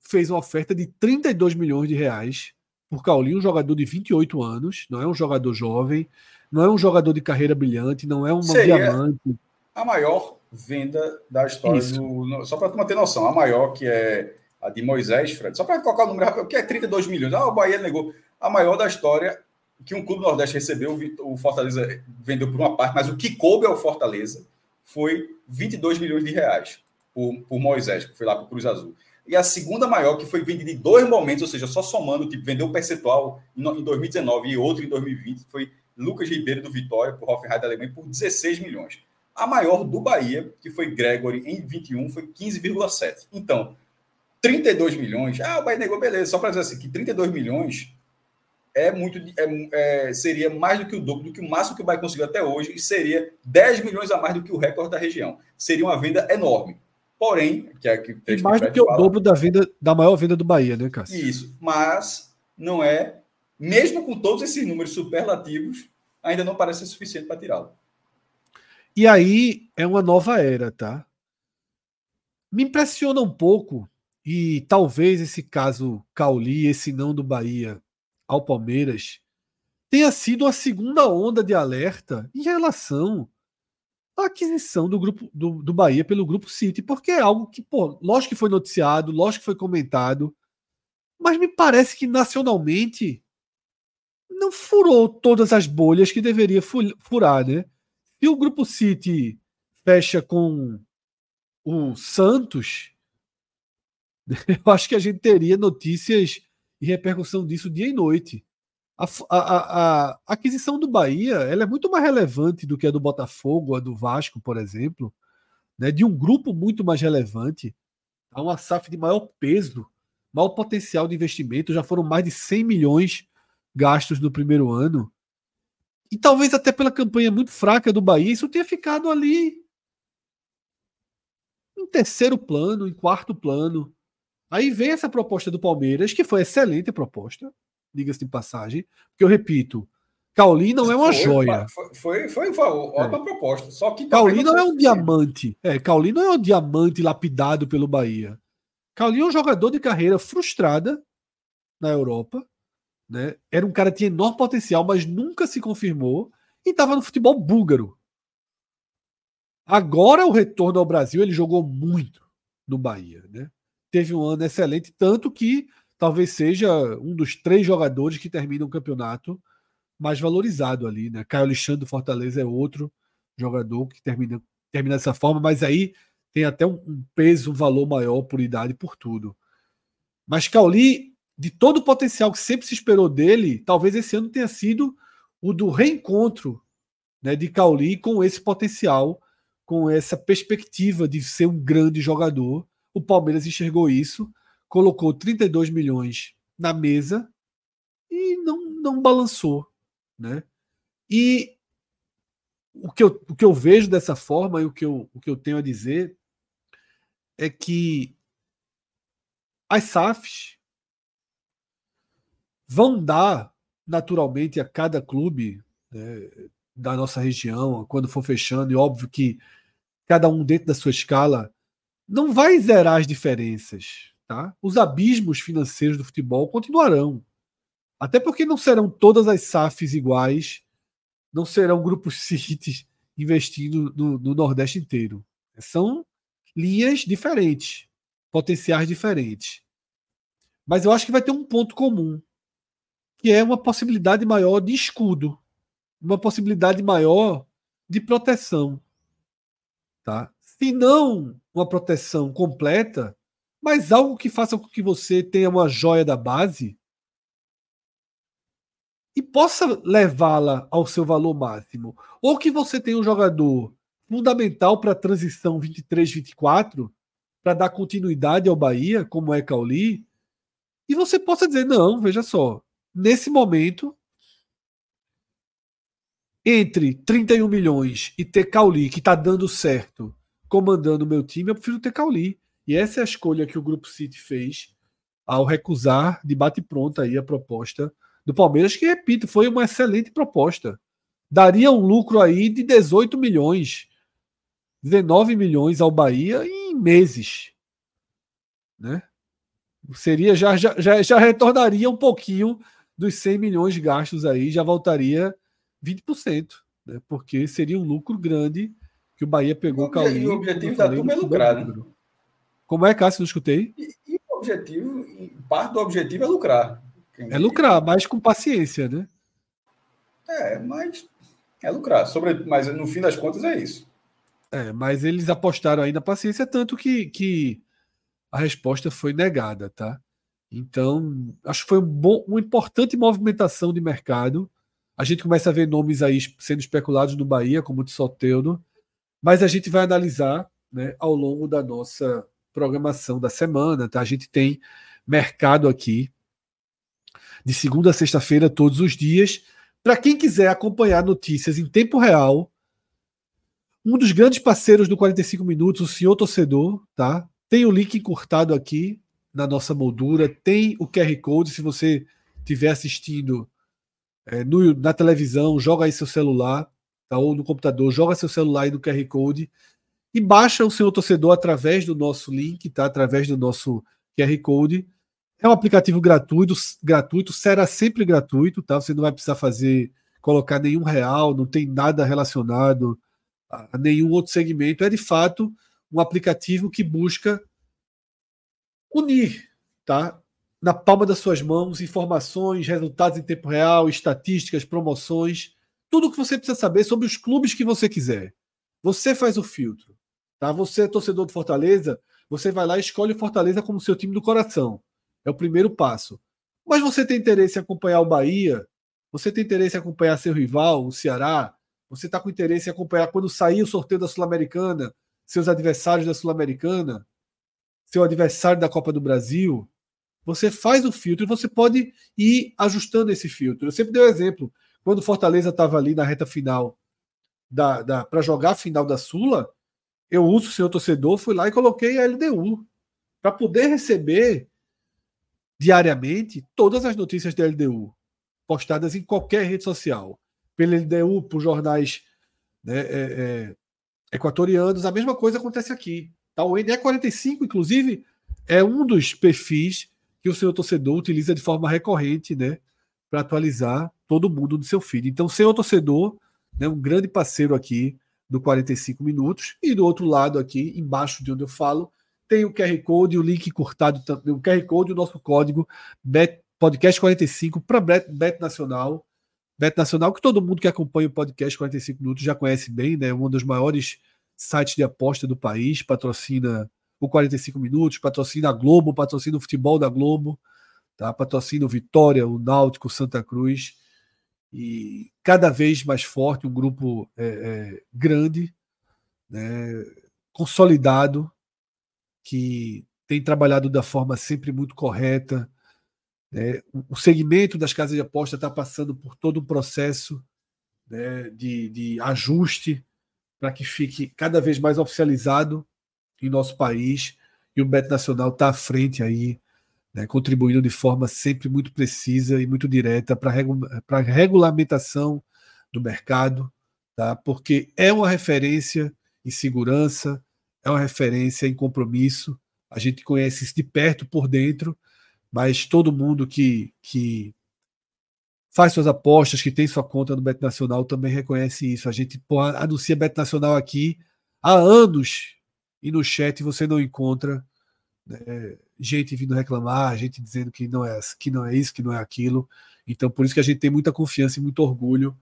fez uma oferta de 32 milhões de reais por Caulinho, um jogador de 28 anos, não é um jogador jovem, não é um jogador de carreira brilhante, não é um diamante. A maior venda da história Isso. do. Só para tu ter noção, a maior que é a de Moisés, Fred, só para colocar o número rápido, que é 32 milhões. Ah, o Bahia negou. A maior da história que um clube nordeste recebeu, o Fortaleza vendeu por uma parte, mas o que coube ao Fortaleza foi 22 milhões de reais por, por Moisés, que foi lá para o Cruz Azul. E a segunda maior, que foi vendida em dois momentos, ou seja, só somando, tipo, vendeu o percentual em 2019 e outro em 2020, foi Lucas Ribeiro do Vitória, por Hoffenheim da Alemanha, por 16 milhões. A maior do Bahia, que foi Gregory em 21, foi 15,7. Então, 32 milhões. Ah, o Bahia negou, beleza. Só para dizer assim, que 32 milhões é muito. É, é, seria mais do que o dobro, do que o máximo que o Bahia conseguiu até hoje, e seria 10 milhões a mais do que o recorde da região. Seria uma venda enorme. Porém, que é que e mais do que o dobro da venda da maior venda do Bahia, né, Cássio? Isso, mas não é, mesmo com todos esses números superlativos, ainda não parece ser suficiente para tirá-lo. E aí é uma nova era, tá? Me impressiona um pouco, e talvez esse caso Cauli, esse não do Bahia ao Palmeiras, tenha sido a segunda onda de alerta em relação à aquisição do grupo do, do Bahia pelo grupo City, porque é algo que, pô, lógico que foi noticiado, lógico que foi comentado, mas me parece que nacionalmente não furou todas as bolhas que deveria furar, né? Se o grupo City fecha com o Santos, eu acho que a gente teria notícias e repercussão disso dia e noite. A, a, a, aquisição do Bahia ela é muito mais relevante do que a do Botafogo, a do Vasco, por exemplo, né? de um grupo muito mais relevante. Há uma SAF de maior peso, maior potencial de investimento. Já foram mais de 100 milhões gastos no primeiro ano. E talvez até pela campanha muito fraca do Bahia, isso tenha ficado ali em terceiro plano, em quarto plano. Aí vem essa proposta do Palmeiras, que foi excelente proposta, diga-se de passagem, porque eu repito, Cauli não é uma foi, joia. Foi, foi, foi, foi ótima é. proposta. Só que Cauli não é um diamante. É, Cauli não é um diamante lapidado pelo Bahia. Cauli é um jogador de carreira frustrada na Europa, né? Era um cara que tinha enorme potencial, mas nunca se confirmou e estava no futebol búlgaro. Agora o retorno ao Brasil, ele jogou muito no Bahia, né? Teve um ano excelente, tanto que talvez seja um dos três jogadores que terminam o campeonato mais valorizado ali, né? Caio Alexandre do Fortaleza é outro jogador que termina, termina dessa forma, mas aí tem até um, um peso, um valor maior por idade, por tudo. Mas Cauli de todo o potencial que sempre se esperou dele, talvez esse ano tenha sido o do reencontro né, de Cauli com esse potencial, com essa perspectiva de ser um grande jogador. O Palmeiras enxergou isso, colocou 32 milhões na mesa e não, não balançou. Né? E o que, eu, o que eu vejo dessa forma e o que eu, o que eu tenho a dizer é que as SAFs vão dar naturalmente a cada clube né, da nossa região, quando for fechando, e óbvio que cada um dentro da sua escala não vai zerar as diferenças. Tá? Os abismos financeiros do futebol continuarão. Até porque não serão todas as SAFs iguais, não serão grupos cities investindo no, no Nordeste inteiro. São linhas diferentes, potenciais diferentes. Mas eu acho que vai ter um ponto comum que é uma possibilidade maior de escudo, uma possibilidade maior de proteção. Tá? Se não uma proteção completa, mas algo que faça com que você tenha uma joia da base e possa levá-la ao seu valor máximo. Ou que você tenha um jogador fundamental para a transição 23-24, para dar continuidade ao Bahia, como é Cauli, e você possa dizer: não, veja só, nesse momento, entre 31 milhões e ter Cauli, que está dando certo, comandando o meu time, eu prefiro ter Cauli. E essa é a escolha que o Grupo City fez ao recusar de bate-pronta aí a proposta do Palmeiras, que, repito, foi uma excelente proposta. Daria um lucro aí de 18 milhões, 19 milhões ao Bahia em meses. Né? Seria já, já, já, retornaria um pouquinho dos 100 milhões gastos aí, já voltaria 20%, né? porque seria um lucro grande que o Bahia pegou o Caulinho. E o objetivo da turma é lucrar? Como é, Cássio? Não escutei. E, e, o objetivo, parte do objetivo é lucrar. É lucrar, mas com paciência, né? É, mas é lucrar. Sobre, mas no fim das contas é isso. É, mas eles apostaram aí na paciência, tanto que, que a resposta foi negada, tá? Então, acho que foi um bom, uma importante movimentação de mercado. A gente começa a ver nomes aí sendo especulados no Bahia, como o de Soteudo, mas a gente vai analisar né, ao longo da nossa programação da semana. Tá? A gente tem mercado aqui de segunda a sexta-feira, todos os dias. Para quem quiser acompanhar notícias em tempo real, um dos grandes parceiros do 45 Minutos, o senhor torcedor, tá? Tem o link encurtado aqui na nossa moldura, tem o QR Code. Se você estiver assistindo é, no, na televisão, joga aí seu celular, tá? ou no computador, joga seu celular aí no QR Code e baixa o seu torcedor através do nosso link, tá? através do nosso QR Code. É um aplicativo gratuito, gratuito, será sempre gratuito, tá? Você não vai precisar fazer, colocar nenhum real, não tem nada relacionado a nenhum outro segmento. É de fato um aplicativo que busca unir, tá? Na palma das suas mãos, informações, resultados em tempo real, estatísticas, promoções, tudo o que você precisa saber sobre os clubes que você quiser. Você faz o filtro, tá? Você é torcedor do Fortaleza, você vai lá e escolhe o Fortaleza como seu time do coração. É o primeiro passo. Mas você tem interesse em acompanhar o Bahia? Você tem interesse em acompanhar seu rival, o Ceará? Você está com interesse em acompanhar quando sair o sorteio da Sul-Americana, seus adversários da Sul-Americana? seu adversário da Copa do Brasil, você faz o filtro e você pode ir ajustando esse filtro. Eu sempre dei o um exemplo. Quando o Fortaleza estava ali na reta final da, da para jogar a final da Sula, eu uso o seu torcedor, fui lá e coloquei a LDU para poder receber diariamente todas as notícias da LDU postadas em qualquer rede social, pela LDU, por jornais né, é, é, equatorianos. A mesma coisa acontece aqui. Tá? O NE45, inclusive, é um dos perfis que o seu torcedor utiliza de forma recorrente né, para atualizar todo mundo do seu feed. Então, seu torcedor, né, um grande parceiro aqui do 45 Minutos. E do outro lado, aqui, embaixo de onde eu falo, tem o QR Code, o link curtado, o QR Code o nosso código Bet, podcast 45 para Bet, Bet Nacional. Bet Nacional, que todo mundo que acompanha o podcast 45 Minutos já conhece bem, né? Um dos maiores site de aposta do país, patrocina o 45 Minutos, patrocina a Globo, patrocina o futebol da Globo, tá? patrocina o Vitória, o Náutico, Santa Cruz. E cada vez mais forte, um grupo é, é, grande, né? consolidado, que tem trabalhado da forma sempre muito correta. Né? O segmento das casas de aposta está passando por todo um processo né, de, de ajuste para que fique cada vez mais oficializado em nosso país e o Bet Nacional está à frente aí, né, contribuindo de forma sempre muito precisa e muito direta para a regulamentação do mercado, tá? porque é uma referência em segurança, é uma referência em compromisso. A gente conhece isso de perto por dentro, mas todo mundo que, que faz suas apostas, que tem sua conta no Bet Nacional, também reconhece isso. A gente anuncia Bet Nacional aqui há anos e no chat você não encontra né, gente vindo reclamar, gente dizendo que não é que não é isso, que não é aquilo. Então, por isso que a gente tem muita confiança e muito orgulho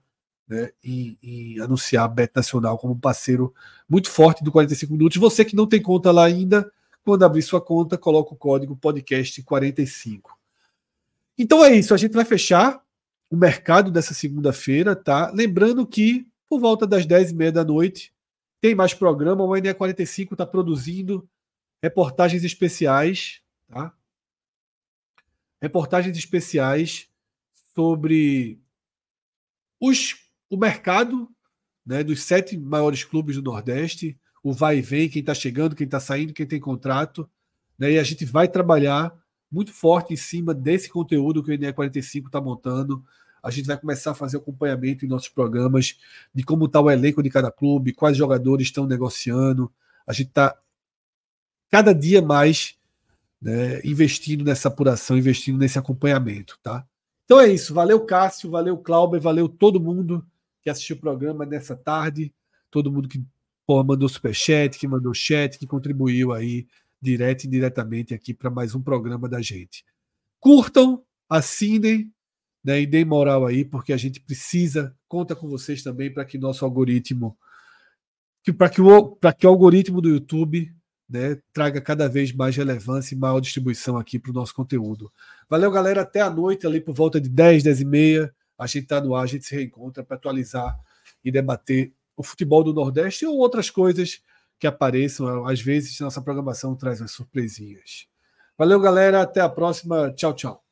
né, em, em anunciar a Bet Nacional como um parceiro muito forte do 45 Minutos. Você que não tem conta lá ainda, quando abrir sua conta, coloca o código podcast 45. Então é isso, a gente vai fechar o mercado dessa segunda-feira, tá? Lembrando que por volta das 10h30 da noite tem mais programa. O NE45 está produzindo reportagens especiais, tá? Reportagens especiais sobre os, o mercado né, dos sete maiores clubes do Nordeste, o vai e vem, quem está chegando, quem está saindo, quem tem contrato. Né, e a gente vai trabalhar muito forte em cima desse conteúdo que o NE45 está montando. A gente vai começar a fazer acompanhamento em nossos programas de como está o elenco de cada clube, quais jogadores estão negociando. A gente está cada dia mais né, investindo nessa apuração, investindo nesse acompanhamento, tá? Então é isso. Valeu, Cássio, valeu, Clauber, valeu todo mundo que assistiu o programa nessa tarde, todo mundo que pô, mandou superchat, que mandou chat, que contribuiu aí direto e indiretamente aqui para mais um programa da gente. Curtam, assinem né, e deem moral aí, porque a gente precisa, conta com vocês também para que nosso algoritmo para que, o, que o algoritmo do YouTube né, traga cada vez mais relevância e maior distribuição aqui para o nosso conteúdo. Valeu, galera. Até a noite, ali por volta de 10, 10 e meia. A gente está no ar, a gente se reencontra para atualizar e debater o futebol do Nordeste ou outras coisas que apareçam. Às vezes, nossa programação traz umas surpresinhas. Valeu, galera. Até a próxima. Tchau, tchau.